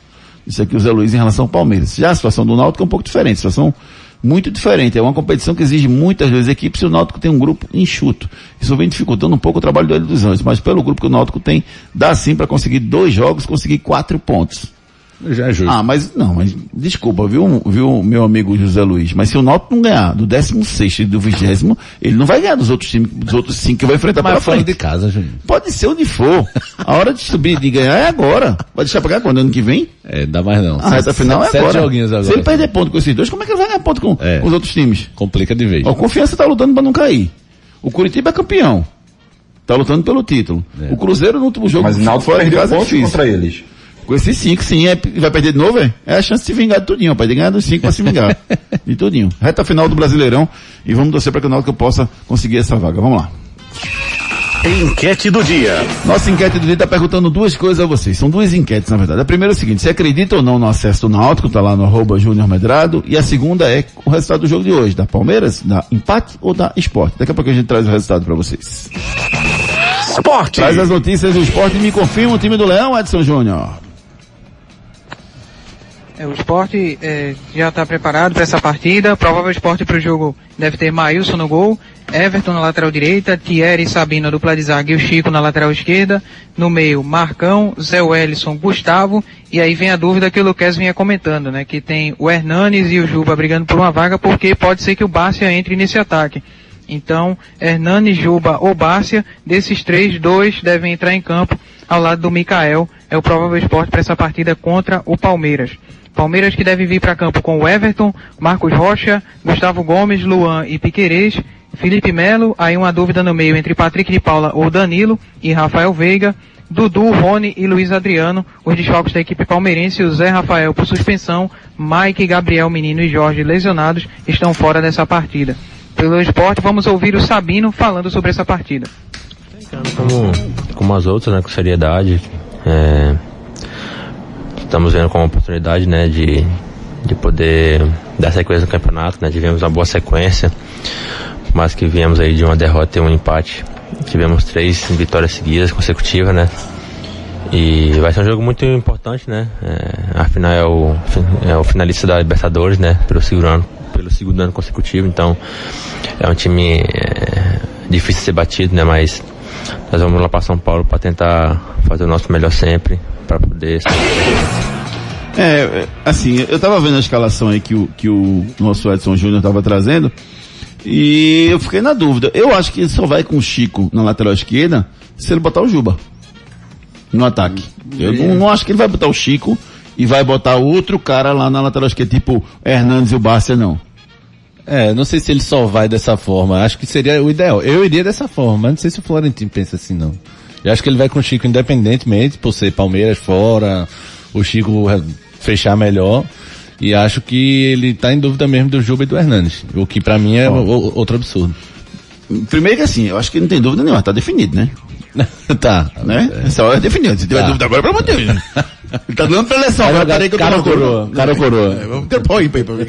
Isso aqui o Zé Luiz em relação ao Palmeiras. Já a situação do Náutico é um pouco diferente. Situação muito diferente. É uma competição que exige muitas vezes equipes e o Náutico tem um grupo enxuto. Isso vem dificultando um pouco o trabalho do Hélio dos Anjos, mas pelo grupo que o Náutico tem, dá sim para conseguir dois jogos, conseguir quatro pontos. Já é justo. Ah, mas não, mas desculpa, viu, viu, meu amigo José Luiz, mas se o Náutico não ganhar do 16 e do 20 ele não vai ganhar dos outros times, dos outros cinco que vai enfrentar pela Mas fora frente. de casa, Juninho. Pode ser onde for. A hora de subir, de ganhar é agora. Vai deixar pra ganhar quando? Ano que vem? É, dá mais não. A reta final é Sete agora. joguinhos agora. Se ele perder ponto com esses dois, como é que ele vai ganhar ponto com, É. com os outros times? Complica de vez. Ó, o Confiança tá lutando pra não cair. O Curitiba é campeão. Tá lutando pelo título. É. O Cruzeiro no último jogo Mas o Náutico perdeu casa pontos difícil. contra eles. Com esses cinco, sim, é, vai perder de novo, é? É a chance de se vingar de tudinho, rapaz. De ganhar dos cinco pra se vingar. de tudinho. Reta final do Brasileirão. E vamos torcer para que o Náutico possa conseguir essa vaga. Vamos lá. Enquete do dia. Nossa enquete do dia está perguntando duas coisas a vocês. São duas enquetes, na verdade. A primeira é o seguinte, você acredita ou não no acesso do Náutico? Tá lá no arroba Júnior Medrado. E a segunda é o resultado do jogo de hoje. Da Palmeiras, da empate ou da esporte? Daqui a pouco a gente traz o resultado para vocês. Esporte. Traz as notícias do esporte e me confirma o time do Leão, Edson Júnior. É, o esporte é, já está preparado para essa partida. Provável esporte para o jogo deve ter Maílson no gol, Everton na lateral direita, Thierry e Sabino, dupla de zaga e o Chico na lateral esquerda. No meio, Marcão, Zé Wellison, Gustavo. E aí vem a dúvida que o Luquez vinha comentando, né? Que tem o Hernanes e o Juba brigando por uma vaga, porque pode ser que o Bárcia entre nesse ataque. Então, Hernanes, Juba ou Bárcia, desses três, dois devem entrar em campo ao lado do Mikael. É o provável esporte para essa partida contra o Palmeiras. Palmeiras que deve vir para campo com Everton, Marcos Rocha, Gustavo Gomes, Luan e Piquerez, Felipe Melo, aí uma dúvida no meio entre Patrick de Paula ou Danilo e Rafael Veiga, Dudu, Rony e Luiz Adriano, os desfalques da equipe palmeirense, o Zé Rafael por suspensão, Mike, Gabriel, Menino e Jorge lesionados estão fora dessa partida. Pelo esporte, vamos ouvir o Sabino falando sobre essa partida. Como, como as outras, né, com seriedade. É, estamos vendo como oportunidade, né, de, de poder dar sequência no campeonato, né, tivemos uma boa sequência, mas que viemos aí de uma derrota e um empate. Tivemos três vitórias seguidas, consecutivas, né, e vai ser um jogo muito importante, né, é, afinal é o, é o finalista da Libertadores, né, pelo segundo ano, pelo segundo ano consecutivo, então é um time é, difícil de ser batido, né, mas nós vamos lá para São Paulo para tentar fazer o nosso melhor sempre para poder. É, assim, eu tava vendo a escalação aí que o, que o nosso Edson Júnior tava trazendo e eu fiquei na dúvida. Eu acho que ele só vai com o Chico na lateral esquerda se ele botar o Juba no ataque. Eu não, não acho que ele vai botar o Chico e vai botar outro cara lá na lateral esquerda, tipo Hernandes e o Bárcia, não. É, não sei se ele só vai dessa forma. Acho que seria o ideal. Eu iria dessa forma, mas não sei se o Florentino pensa assim, não. Eu acho que ele vai com o Chico independentemente, por ser Palmeiras fora, o Chico fechar melhor. E acho que ele tá em dúvida mesmo do Juba e do Hernandes. O que para mim é o, outro absurdo. Primeiro que assim, eu acho que não tem dúvida nenhuma, tá definido, né? tá. Né? É. Essa hora é definido. Se tiver Tá. dúvida agora, pelo amor de Deus. Ele tá dando pra eleição. Cara, peraí que eu cara coroa, cara coroa. É, vamos ter pau aí pra ver.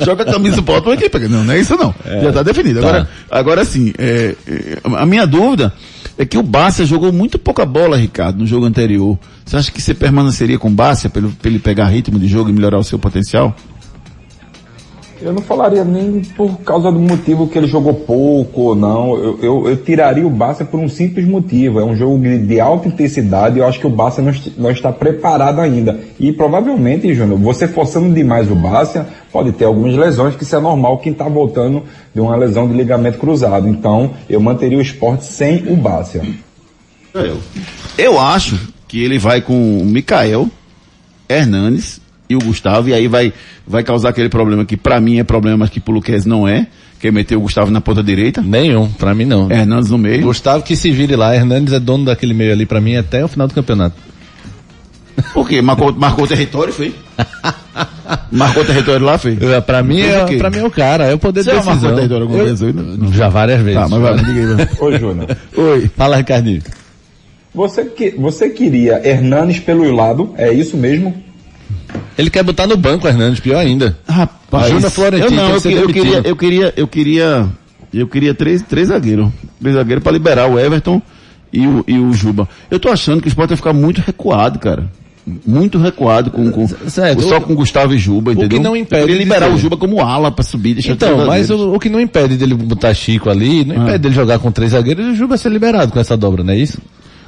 Joga a camisa pau pra aqui. Não, não é isso não. Já tá definido. Tá. Agora, agora sim, é, é, a minha dúvida é que o Bárcia jogou muito pouca bola, Ricardo, no jogo anterior. Você acha que você permaneceria com o Bárcia pra ele, pra ele pegar ritmo de jogo e melhorar o seu potencial? Eu não falaria nem por causa do motivo que ele jogou pouco ou não. Eu, eu, eu tiraria o Barça por um simples motivo. É um jogo de, alta intensidade e eu acho que o Barça não, não está preparado ainda. E provavelmente, Júnior, você forçando demais o Barça, pode ter algumas lesões, que isso é normal quem está voltando de uma lesão de ligamento cruzado. Então, eu manteria o esporte sem o Barça. Eu. Eu acho que ele vai com o Mikael, Hernanes e o Gustavo, e aí vai, vai causar aquele problema que pra mim é problema, mas que pro Luquez não é, que é meter o Gustavo na ponta direita. Nenhum, pra mim não. Hernandes no meio. Gustavo que se vire lá. Hernandes é dono daquele meio ali pra mim até o final do campeonato. Por quê? Marcou, marcou o território, foi? marcou o território lá, foi? É, Pra mim, é, pra mim é o cara, é o poder Você de marcou decisão. o território alguma Eu- vez aí? Não. Já várias vezes. Tá, mas vai, diga aí. vai. Ô, Júnior. Oi. Fala, Ricardinho. Você, que, você queria Hernanes pelo lado, é isso mesmo? Ele quer botar no banco, Hernandes, pior ainda. Rapaz, Júnior Florentino eu não, eu, que eu queria, eu queria, eu queria, eu queria três, três zagueiros, três zagueiros para liberar o Everton e o, e o Juba. Eu tô achando que o Sport vai ficar muito recuado, cara. Muito recuado com, com Certo. só com Gustavo e Juba, entendeu? que não impede de liberar o Juba como ala para subir, deixar Então, mas o, o que não impede dele botar Chico ali, não impede dele jogar com três zagueiros e o Juba ser liberado com essa dobra, não é isso?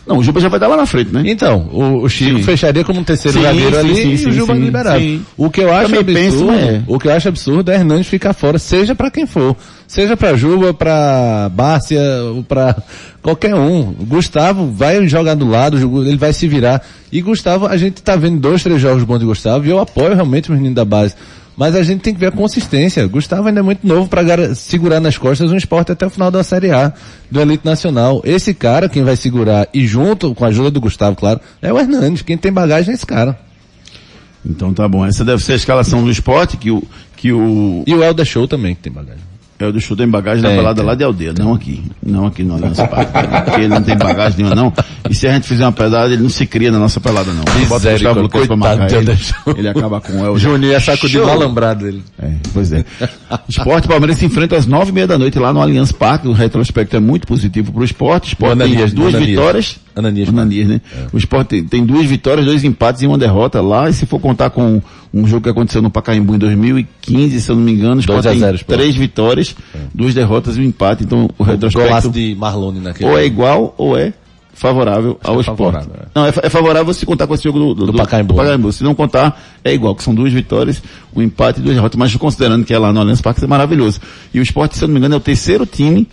Não, o Juba já vai estar lá na frente, né? Então, o, o Chico Sim. fecharia como um terceiro Sim, zagueiro sim, ali sim, e o Juba sim, liberado. sim. O que eu acho Também penso, absurdo, é. o que eu acho absurdo é Hernandes ficar fora, seja pra quem for. Seja pra Juba, pra Bárcia, pra qualquer um. Gustavo vai jogar do lado, ele vai se virar. E Gustavo, a gente tá vendo dois, três jogos bons de Gustavo e eu apoio realmente os meninos da base. Mas a gente tem que ver a consistência. Gustavo ainda é muito novo para segurar nas costas um esporte até o final da Série A do Elite Nacional. Esse cara, quem vai segurar, e junto com a ajuda do Gustavo, claro, é o Hernandes. Quem tem bagagem é esse cara. Então tá bom. Essa deve ser a escalação do esporte que o que o E o Helder Show também, que tem bagagem. É o do chute em bagagem da Tem, pelada tem. lá de aldeia, não aqui. Não aqui no Allianz Parque. Porque ele não tem bagagem nenhuma, não. E se a gente fizer uma pelada, ele não se cria na nossa pelada, não. Bota o Gustavo Lucas pra marcar ele, ele acaba com o El. Juninho é saco de Show. malambrado dele. É, pois é. Esporte e Palmeiras se enfrentam às nove e meia da noite lá no Allianz Parque. O retrospecto é muito positivo pro esporte. O esporte Ananias, tem duas vitórias. Ananias. Ananias, né? O esporte tem, tem duas vitórias, dois empates e uma derrota lá. E se for contar com um jogo que aconteceu no Pacaembu em 2015, se eu não me engano, o 2 esporte tem 0 Sport. três vitórias, duas derrotas e um empate. Então o retrospecto Golaço de Marlone naquele. ou é igual ou é favorável ao é esporte. favorável, é. Não, é, é favorável se contar com esse jogo do, do, Pacaembu. Se não contar, é igual, que são duas vitórias, um empate e duas derrotas. Mas considerando que é lá no Allianz Parque, isso é maravilhoso. E o esporte, se eu não me engano, é o terceiro time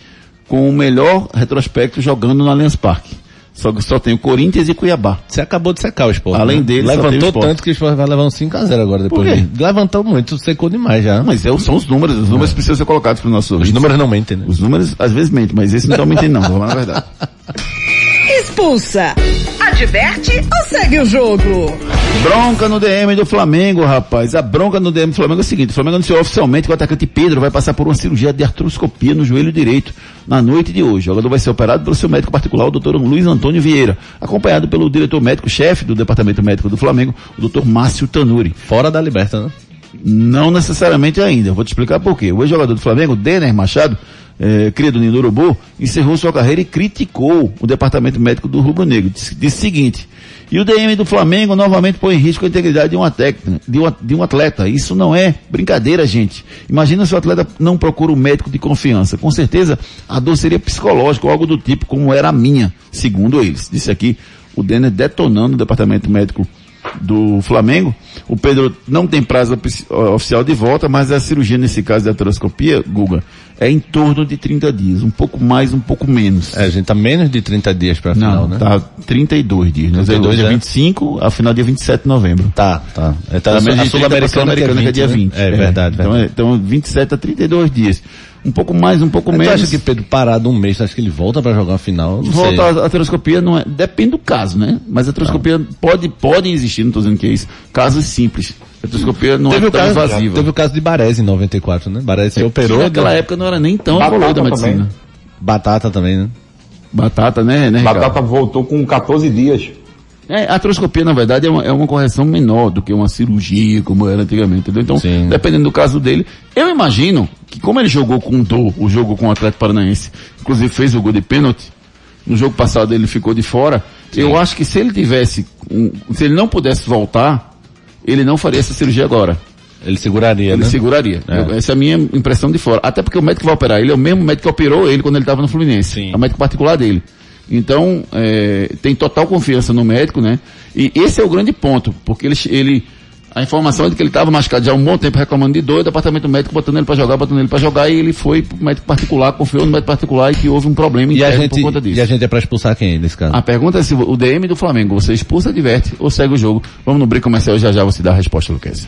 com o melhor retrospecto jogando no Allianz Parque. Só que só tem o Corinthians e Cuiabá. Você acabou de secar o esporte. Além né? dele, só tem o levantou tanto que o esporte vai levar um 5x0 agora depois. Por quê? de- Levantou muito, secou demais já. Mas é, são os números, os números precisam ser colocados para os nossos Os números não mentem, né? Os números às vezes mentem, mas esse não estão mentindo não, vou falar a verdade. Expulsa. Adverte ou segue o jogo? Bronca no DM do Flamengo, rapaz. A bronca no DM do Flamengo é o seguinte: o Flamengo anunciou oficialmente que o atacante Pedro vai passar por uma cirurgia de artroscopia no joelho direito na noite de hoje. O jogador vai ser operado pelo seu médico particular, o doutor Luiz Antônio Vieira, acompanhado pelo diretor médico-chefe do Departamento Médico do Flamengo, o doutor Márcio Tanuri. Fora da liberta, né? Não necessariamente ainda. Vou te explicar por quê. O ex-jogador do Flamengo, Denner Machado, eh, cria do Nino Urubu, encerrou sua carreira e criticou o departamento médico do Rubro Negro. Disse, disse o seguinte, e o DM do Flamengo novamente põe em risco a integridade de um, atleta, de, um, de um atleta. Isso não é brincadeira, gente. Imagina se o atleta não procura um médico de confiança. Com certeza, a dor seria psicológica ou algo do tipo, como era a minha, segundo eles. Disse aqui o Denner detonando o departamento médico do Flamengo. O Pedro não tem prazo ofici- oficial de volta, mas a cirurgia nesse caso de artroscopia, Guga, é em torno de 30 dias, um pouco mais, um pouco menos. É, a gente tá menos de 30 dias pra final, Não, né? tá 32 dias. Nós 32, hoje é é? 25, a final é dia 27 de novembro. Tá, tá. É, tá, Tá a menos de 30 pra Sul-Americana é 20, que é dia né? 20. É, verdade, Então, verdade. é, então 27 a 32 dias. Um pouco mais, um pouco Mas menos. acha que Pedro parado um mês, tu acha que ele volta pra jogar a final? Não Volta sei. a a artroscopia não é, depende do caso, né? Mas a artroscopia pode, pode existir, não estou dizendo que é isso. Casos simples. A artroscopia não teve, é o tão caso, invasiva. teve o caso de Baresi em 94, né? Baresi se Que operou. naquela né? época não era nem tão Batata evoluída a também. medicina. Batata também, né? Batata, né, né? Batata voltou com 14 dias. É, a artroscopia, na verdade, é uma, é uma correção menor do que uma cirurgia, como era antigamente, entendeu? Então, Sim. dependendo do caso dele, eu imagino que como ele jogou com dor, o jogo com o Atlético Paranaense, inclusive fez o gol de pênalti, no jogo passado ele ficou de fora, eu acho que se ele tivesse, um- se ele não pudesse voltar, ele não faria essa cirurgia agora. Ele seguraria, Ele né? seguraria. É. Essa é a minha impressão de fora. Até porque o médico que vai operar ele é o mesmo médico que operou ele quando ele estava no Fluminense. Sim. É o médico particular dele. Então, é, tem total confiança no médico, né? E esse é o grande ponto, porque ele, ele a informação é de que ele estava machucado já há um bom tempo reclamando de dor, o departamento médico botando ele para jogar, botando ele para jogar, e ele foi pro médico particular, confiou no médico particular e que houve um problema E a, gente, por conta disso. e a gente é pra expulsar quem nesse caso? A pergunta é se o DM do Flamengo, você expulsa, diverte ou segue o jogo. Vamos no break comercial já já você dá a resposta, Luquez.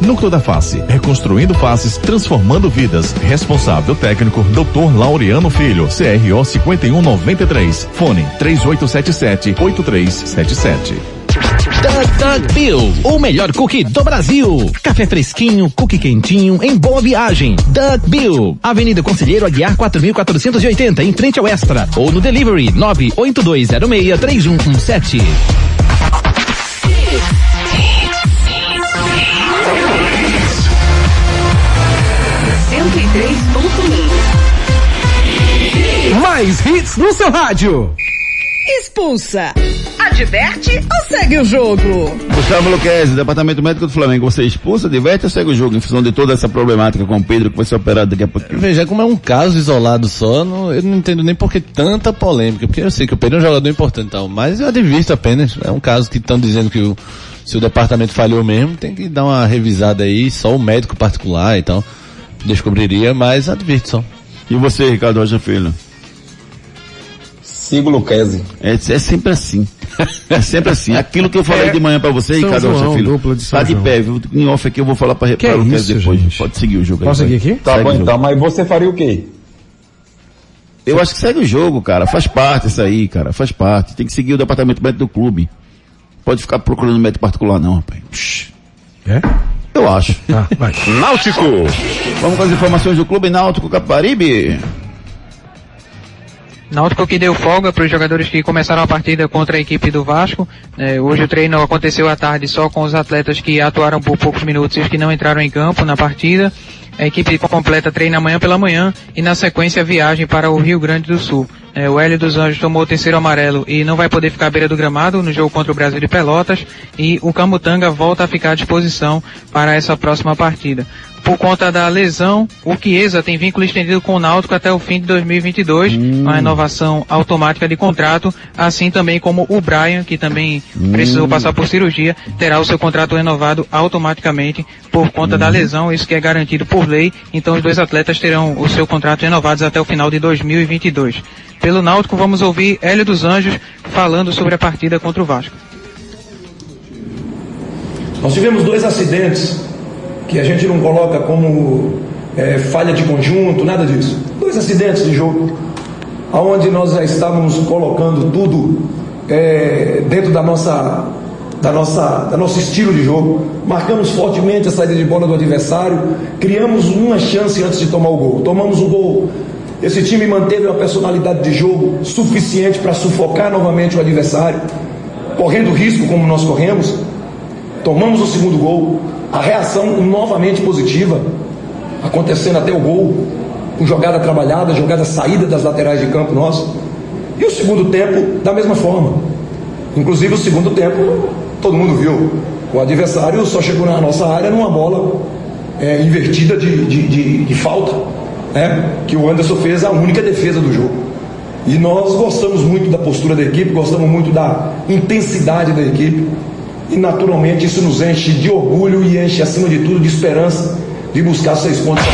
Núcleo da Face, reconstruindo faces, transformando vidas. Responsável técnico, Dr. Laureano Filho, CRO 5193. Fone 3877-8377. Duck Duck Bill, o melhor cookie do Brasil. Café fresquinho, cookie quentinho, em boa viagem. Duck Bill, Avenida Conselheiro Aguiar 4480, em frente ao Extra. Ou no delivery 982063117. Mais hits no seu rádio. Expulsa. Adverte ou segue o jogo? Gustavo Luquezzi, Departamento Médico do Flamengo. Você expulsa, diverte ou segue o jogo em função de toda essa problemática com o Pedro que vai ser operado daqui a pouquinho? Veja, como é um caso isolado só, não- eu não entendo nem por que tanta polêmica, porque eu sei que o Pedro é um jogador importante e tal, mas eu advirto apenas, é um caso que estão dizendo que o, se o departamento falhou mesmo, tem que dar uma revisada aí, só o médico particular e tal, descobriria, mas advirto só. E você, Ricardo Rocha Filho? Sigo Luquezzi. É, é sempre assim. É sempre assim. Aquilo que eu falei É, de manhã pra você, São Ricardo Rocha Filho. dupla de São Tá de João. pé, viu? Em off aqui eu vou falar pra, Que pra é isso, depois. gente? Pode seguir o jogo vai. seguir aqui? Tá Segue bom o então, mas você faria o quê? Eu acho que segue o jogo, cara. Faz parte isso aí, cara. Faz parte. Tem que seguir o departamento médico do clube. Pode ficar procurando médico particular não, rapaz. Psh. É? Eu acho. Tá, vai. Náutico. Vamos com as informações do Clube Náutico Caparibe. Náutico que deu folga para os jogadores que começaram a partida contra a equipe do Vasco. É, hoje o treino aconteceu à tarde só com os atletas que atuaram por poucos minutos e os que não entraram em campo na partida. A equipe completa treina amanhã pela manhã e na sequência viagem para o Rio Grande do Sul. É, o Hélio dos Anjos tomou o terceiro amarelo e não vai poder ficar à beira do gramado no jogo contra o Brasil de Pelotas e o Camutanga volta a ficar à disposição para essa próxima partida. Por conta da lesão, o Chiesa tem vínculo estendido com o Náutico até o fim de 2022, uma renovação automática de contrato, assim também como o Brian, que também precisou passar por cirurgia, terá o seu contrato renovado automaticamente por conta da lesão, isso que é garantido por lei, então os dois atletas terão o seu contrato renovados até o final de 2022. Pelo Náutico, vamos ouvir Hélio dos Anjos falando sobre a partida contra o Vasco. Nós tivemos dois acidentes que a gente não coloca como é, falha de conjunto, nada disso. Dois acidentes de jogo, aonde nós já estávamos colocando tudo é, dentro da nossa, da nossa, da nosso estilo de jogo. Marcamos fortemente a saída de bola do adversário, criamos uma chance antes de tomar o gol. Tomamos o gol. Esse time manteve uma personalidade de jogo suficiente para sufocar novamente o adversário, correndo risco como nós corremos. Tomamos o segundo gol, a reação novamente positiva, acontecendo até o gol, com jogada trabalhada, jogada saída das laterais de campo nosso. E o segundo tempo, da mesma forma. Inclusive o segundo tempo, todo mundo viu. O adversário só chegou na nossa área numa bola é, invertida de, de, de, de falta, né? que o Anderson fez a única defesa do jogo. E nós gostamos muito da postura da equipe, gostamos muito da intensidade da equipe. E naturalmente isso nos enche de orgulho e enche, acima de tudo, de esperança de buscar seis pontos.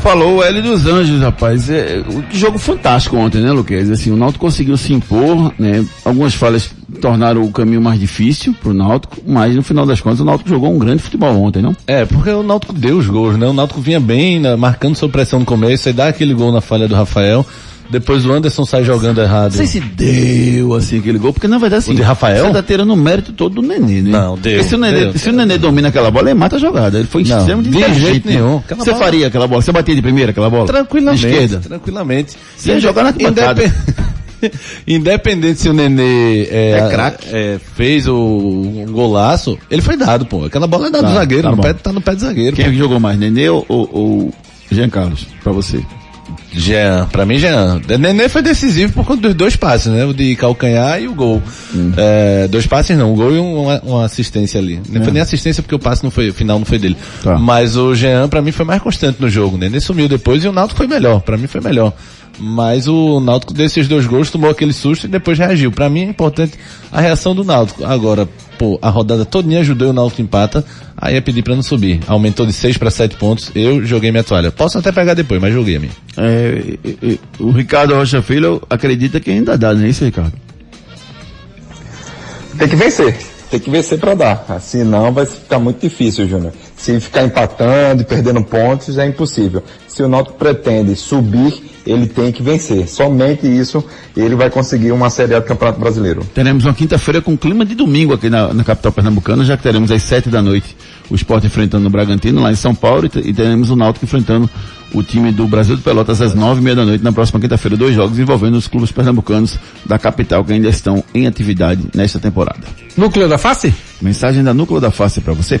Falou o Hélio dos Anjos, rapaz. É, um jogo fantástico ontem, né, Luquez? Assim, o Náutico conseguiu se impor, né? Algumas falhas tornaram o caminho mais difícil pro Náutico, mas no final das contas o Náutico jogou um grande futebol ontem, não? É, porque o Náutico deu os gols, né? O Náutico vinha bem, né, marcando sob pressão no começo, aí dá aquele gol na falha do Rafael. Depois o Anderson sai jogando errado. Não sei se deu, assim, aquele gol, porque na verdade, assim, O de Rafael? você tá tirando o mérito todo do Nenê, né? Não, deu, se o Nenê, deu. se o Nenê domina aquela bola, ele mata a jogada. Ele foi Não, extremamente de jeito né? nenhum. Aquela Você bola- faria aquela bola? Você batia de primeira aquela bola? Tranquilamente. De esquerda. Tranquilamente. Você ia jogar na. Independ- Independente se o Nenê é, É craque. é, fez o um golaço, ele foi dado, pô. Aquela bola é dada Tá, do zagueiro, tá no bom. pé, tá no pé do zagueiro. Quem é pô. jogou mais, Nenê ou, ou, ou Jean Carlos, pra você? Jean, pra mim Jean. Nenê foi decisivo por conta dos dois passes, né? O de calcanhar e o gol. É, dois passes não, um gol e um- uma, uma assistência ali. Não foi nem assistência porque o passe não foi, o final não foi dele. Tá. Mas o Jean pra mim foi mais constante no jogo. O Nenê sumiu depois e o Náutico foi melhor. Pra mim foi melhor. Mas o Náutico desses dois gols tomou aquele susto e depois reagiu. Pra mim é importante a reação do Náutico. Agora, pô, a rodada todinha ajudou o Náutico empata. Aí é pedir pra não subir. Aumentou de 6 para 7 pontos. Eu joguei minha toalha. Posso até pegar depois, mas joguei a minha. É, é, é, o Ricardo Rocha Filho acredita que ainda dá, não é isso, Ricardo? Tem que vencer. Tem que vencer para dar. Senão vai ficar muito difícil, Júnior. Se ficar empatando e perdendo pontos, é impossível. Se o Náutico pretende subir, ele tem que vencer. Somente isso ele vai conseguir uma Série A do Campeonato Brasileiro. Teremos uma quinta-feira com clima de domingo aqui na, na capital pernambucana, já que teremos às sete da noite o Sport enfrentando o Bragantino lá em São Paulo e, e teremos o Náutico enfrentando o time do Brasil de Pelotas às nove e meia da noite na próxima quinta-feira. Dois jogos envolvendo os clubes pernambucanos da capital que ainda estão em atividade nesta temporada. Núcleo da face? Mensagem da Núcleo da Face para você.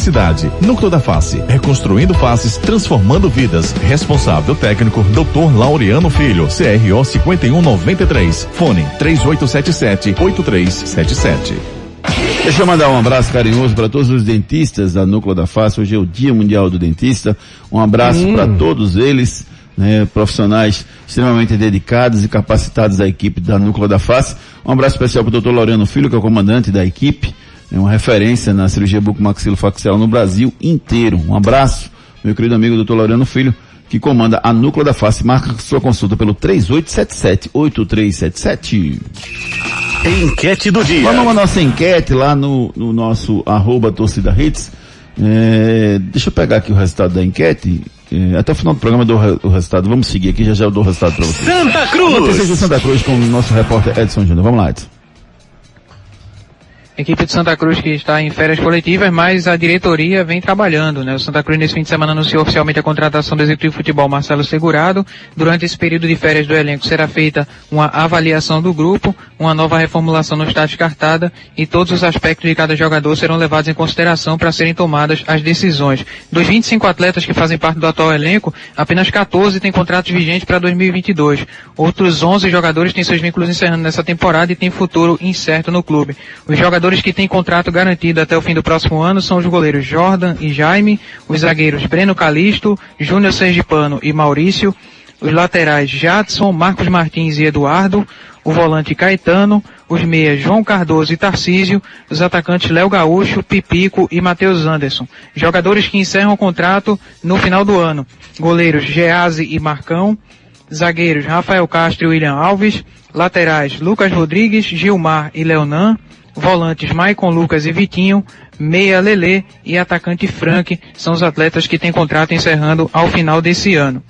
felicidade. Núcleo da Face, reconstruindo faces, transformando vidas. Responsável técnico, Dr. Laureano Filho, CRO 5193. Fone 3877-8377. Deixa eu mandar um abraço carinhoso para todos os dentistas da Núcleo da Face. Hoje é o Dia Mundial do Dentista. Um abraço Hum. para todos eles, né, profissionais extremamente dedicados e capacitados da equipe da Núcleo da Face. Um abraço especial para o Dr. Laureano Filho, que é o comandante da equipe, é uma referência na cirurgia bucomaxilofacial no Brasil inteiro. Um abraço, meu querido amigo Dr. Laureano Filho, que comanda a Núcleo da Face. Marca sua consulta pelo 3877-8377. Enquete do dia. Vamos à nossa enquete lá no, no nosso arroba torcida hits. É, deixa eu pegar aqui o resultado da enquete. É, até o final do programa eu dou o re- o resultado. Vamos seguir aqui, já já eu dou o resultado para vocês. Santa Cruz! Santa Cruz com o nosso repórter Edson Júnior. Vamos lá, Edson. Equipe de Santa Cruz que está em férias coletivas, mas a diretoria vem trabalhando, né? O Santa Cruz nesse fim de semana anunciou oficialmente a contratação do executivo de futebol Marcelo Segurado. Durante esse período de férias do elenco será feita uma avaliação do grupo, uma nova reformulação não está descartada e todos os aspectos de cada jogador serão levados em consideração para serem tomadas as decisões. Dos 25 atletas que fazem parte do atual elenco, apenas 14 têm contratos vigentes para 2022. Outros 11 jogadores têm seus vínculos encerrando nessa temporada e têm futuro incerto no clube. Os jogadores que têm contrato garantido até o fim do próximo ano são os goleiros Jordan e Jaime, os zagueiros Breno Calisto, Júnior Sergipano e Maurício, os laterais Jadson, Marcos Martins e Eduardo, o volante Caetano, os meias João Cardoso e Tarcísio, os atacantes Léo Gaúcho, Pipico e Matheus Anderson. Jogadores que encerram o contrato no final do ano. Goleiros Gease e Marcão, zagueiros Rafael Castro e William Alves, laterais Lucas Rodrigues, Gilmar e Leonan, volantes Maicon Lucas e Vitinho, meia Lelê e atacante Frank são os atletas que têm contrato encerrando ao final desse ano.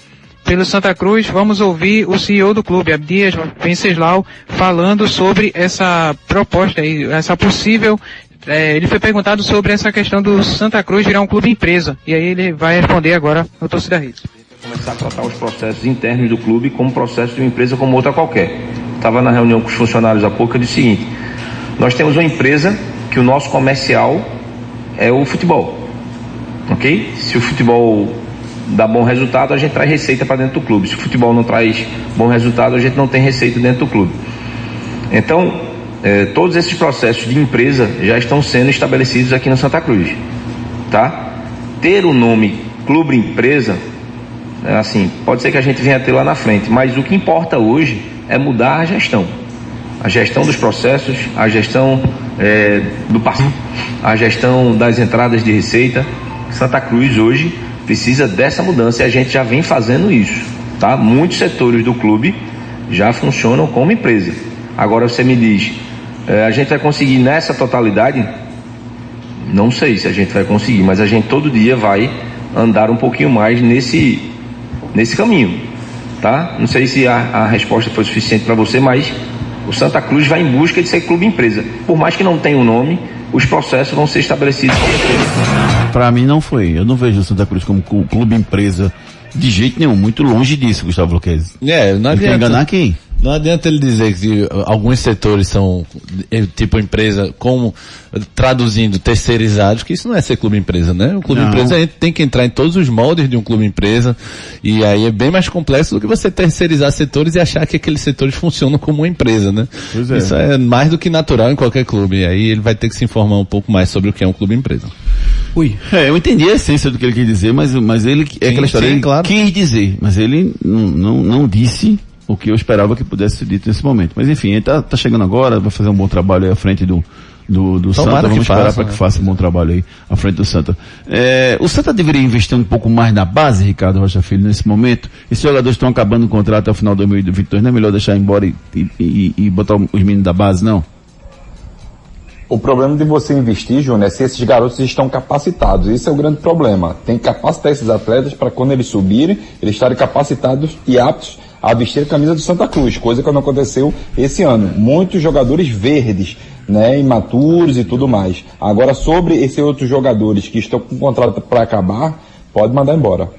Pelo Santa Cruz, vamos ouvir o CEO do clube, Abdias Venceslau, falando sobre essa proposta aí, essa possível é, ele foi perguntado sobre essa questão do Santa Cruz virar um clube empresa. E aí ele vai responder agora no Torcida Hits. começar a tratar os processos internos do clube como processo de uma empresa como outra qualquer. Estava na reunião com os funcionários há pouco, eu disse o seguinte, nós temos uma empresa que o nosso comercial é o futebol, ok? Se o futebol dá bom resultado, a gente traz receita para dentro do clube. Se o futebol não traz bom resultado, a gente não tem receita dentro do clube. Então, eh, todos esses processos de empresa já estão sendo estabelecidos aqui no Santa Cruz, tá? Ter o nome clube empresa é assim, pode ser que a gente venha ter lá na frente, mas o que importa hoje é mudar a gestão. A gestão dos processos, a gestão eh, do passo, a gestão das entradas de receita. Santa Cruz hoje precisa dessa mudança e a gente já vem fazendo isso, tá? Muitos setores do clube já funcionam como empresa. Agora você me diz, eh, a gente vai conseguir nessa totalidade? Não sei se a gente vai conseguir, mas a gente todo dia vai andar um pouquinho mais nesse nesse caminho, tá? Não sei se a, a resposta foi suficiente para você, mas o Santa Cruz vai em busca de ser clube empresa. Por mais que não tenha o um nome, os processos vão ser estabelecidos. Para mim não foi. Eu não vejo o Santa Cruz como clu- clube empresa de jeito nenhum. Muito longe disso, Gustavo Luquezzi. É, não quer adianta. enganar quem? Não adianta ele dizer que alguns setores são eh, tipo empresa, como traduzindo terceirizados, que isso não é ser clube empresa, né? O clube Não. empresa a gente tem que entrar em todos os moldes de um clube empresa e aí é bem mais complexo do que você terceirizar setores e achar que aqueles setores funcionam como uma empresa, né? Pois é. Isso é mais do que natural em qualquer clube. E aí ele vai ter que se informar um pouco mais sobre o que é um clube empresa. Ui. É, eu entendi a essência do que ele quis dizer, mas, mas ele, é aquela história, sim, ele claro. quis dizer, mas ele não, não, não disse o que eu esperava que pudesse ser dito nesse momento. Mas enfim, ele tá, tá chegando agora, vai fazer um bom trabalho aí à frente do, do, do Tomara Santa. que Vamos esperar para né? que faça um bom trabalho aí à frente do Santa. É, o Santa deveria investir um pouco mais na base, Ricardo Rocha Filho, nesse momento. Esses jogadores estão acabando o contrato até o final de 2022, não é melhor deixar embora e, e, e- e botar os meninos da base, não? O problema de você investir, Júnior, é se esses garotos estão capacitados. Esse é o grande problema. Tem que capacitar esses atletas para quando eles subirem, eles estarem capacitados e aptos a vestir a camisa do Santa Cruz, coisa que não aconteceu esse ano. Muitos jogadores verdes, né, imaturos e tudo mais. Agora, sobre esses outros jogadores que estão com contrato para acabar, pode mandar embora.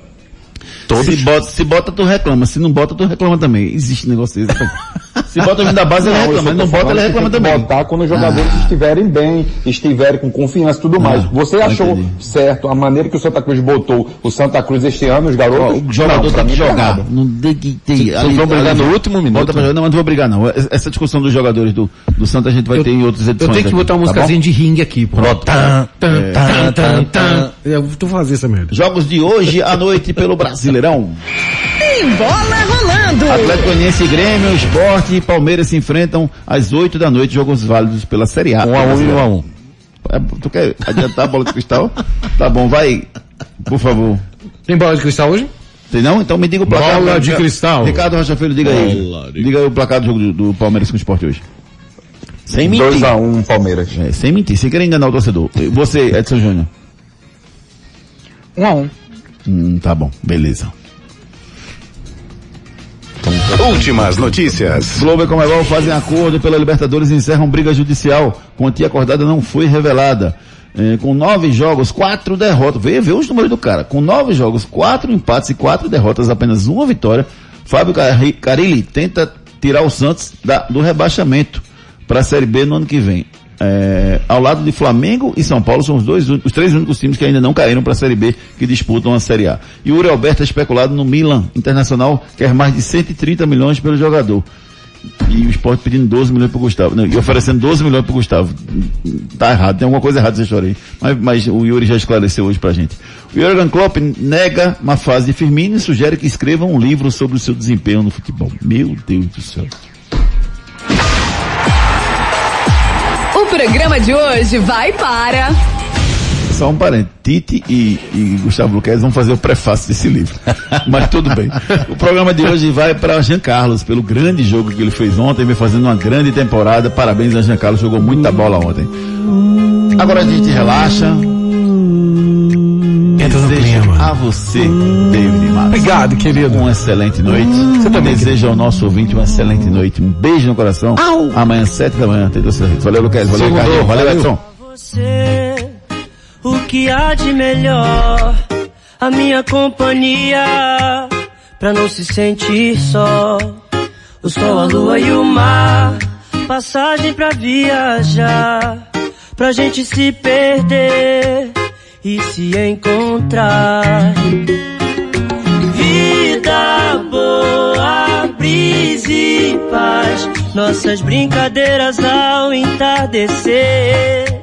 Se bota, se bota, tu reclama. Se não bota, tu reclama também. Existe negócio desse. Se bota o menino da base, ele Não, eu reclama. tô não bota, ele reclama também. Botar quando os jogadores estiverem bem, estiverem com confiança e tudo mais. Você achou certo a maneira que o Santa Cruz botou o Santa Cruz este ano, os garotos? O jogador Não, mim tá jogar. errado. Não tem que ter. Vocês vão brigar no último minuto? Pra jogar. Não, mas não vou brigar não. Essa discussão dos jogadores do, do Santa a gente vai ter em outras Eu edições. tenho que botar uma tá musicazinha de ringue aqui, pô. Pronto. Tan, tan, É. tan, tan, tan. Eu vou fazer essa merda. Jogos de hoje à noite pelo Brasileirão. Tem bola rolando. Atlético Goianiense e Grêmio, Esporte e Palmeiras se enfrentam às 8 da noite, jogos válidos pela Série A. Um a um e um a um. É, Tu quer adiantar a bola de cristal? Tá bom, vai. Por favor. Tem bola de cristal hoje? Tem não? Então me diga o placar. Bola de cristal. Ricardo Rocha Filho, diga Bola aí. Diga aí o placar do jogo do, do Palmeiras com o Esporte hoje. Sem mentir. 2x1 Palmeiras. É, sem mentir, sem querer enganar o torcedor. Você, Edson Júnior. Um a um. Hum, tá bom, beleza. Últimas notícias. Globo e Comebol fazem acordo pela Libertadores e encerram briga judicial. Quantia acordada não foi revelada. É, com nove jogos, quatro derrotas. Vê, vê os números do cara. Com nove jogos, quatro empates e quatro derrotas, apenas uma vitória. Fábio Carilli tenta tirar o Santos da- do rebaixamento para a Série B no ano que vem. É, ao lado de Flamengo e São Paulo são os dois, os três únicos times que ainda não caíram para a Série B que disputam a Série A. E o Uri Alberto é especulado no Milan Internacional, quer mais de 130 milhões pelo jogador. E o Sport pedindo 12 milhões pro Gustavo. Não, e oferecendo 12 milhões pro Gustavo. Tá errado, tem alguma coisa errada nessa história aí. Mas, mas o Yuri já esclareceu hoje pra gente. O Jurgen Klopp nega uma fase de Firmino e sugere que escreva um livro sobre o seu desempenho no futebol. Meu Deus do céu. Programa de hoje vai para. Só um parente. Tite e, e Gustavo Luquez vão fazer o prefácio desse livro. Mas tudo bem. O programa de hoje vai para Jean Carlos, pelo grande jogo que ele fez ontem, vem fazendo uma grande temporada. Parabéns a Jean Carlos, jogou muita bola ontem. Agora a gente relaxa. Entra no Desejo clima. a você, David Matos. Obrigado, querido. Uma excelente noite. Você também deseja ao nosso ouvinte uma excelente noite. Um beijo no coração. Amanhã, sete da manhã, tem doce Valeu, Luquez. Valeu. Valeu, valeu. Edson. você o que há de melhor a minha companhia pra não se sentir só o sol a lua e o mar passagem pra viajar pra gente se perder e se encontrar vida boa brisa e paz nossas brincadeiras ao entardecer.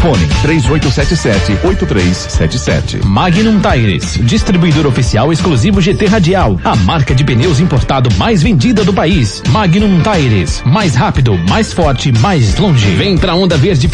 Fone 3877-8377. Magnum Tires, distribuidor oficial exclusivo GT Radial. A marca de pneus importado mais vendida do país. Magnum Tires, mais rápido, mais forte, mais longe. Vem pra Onda Verde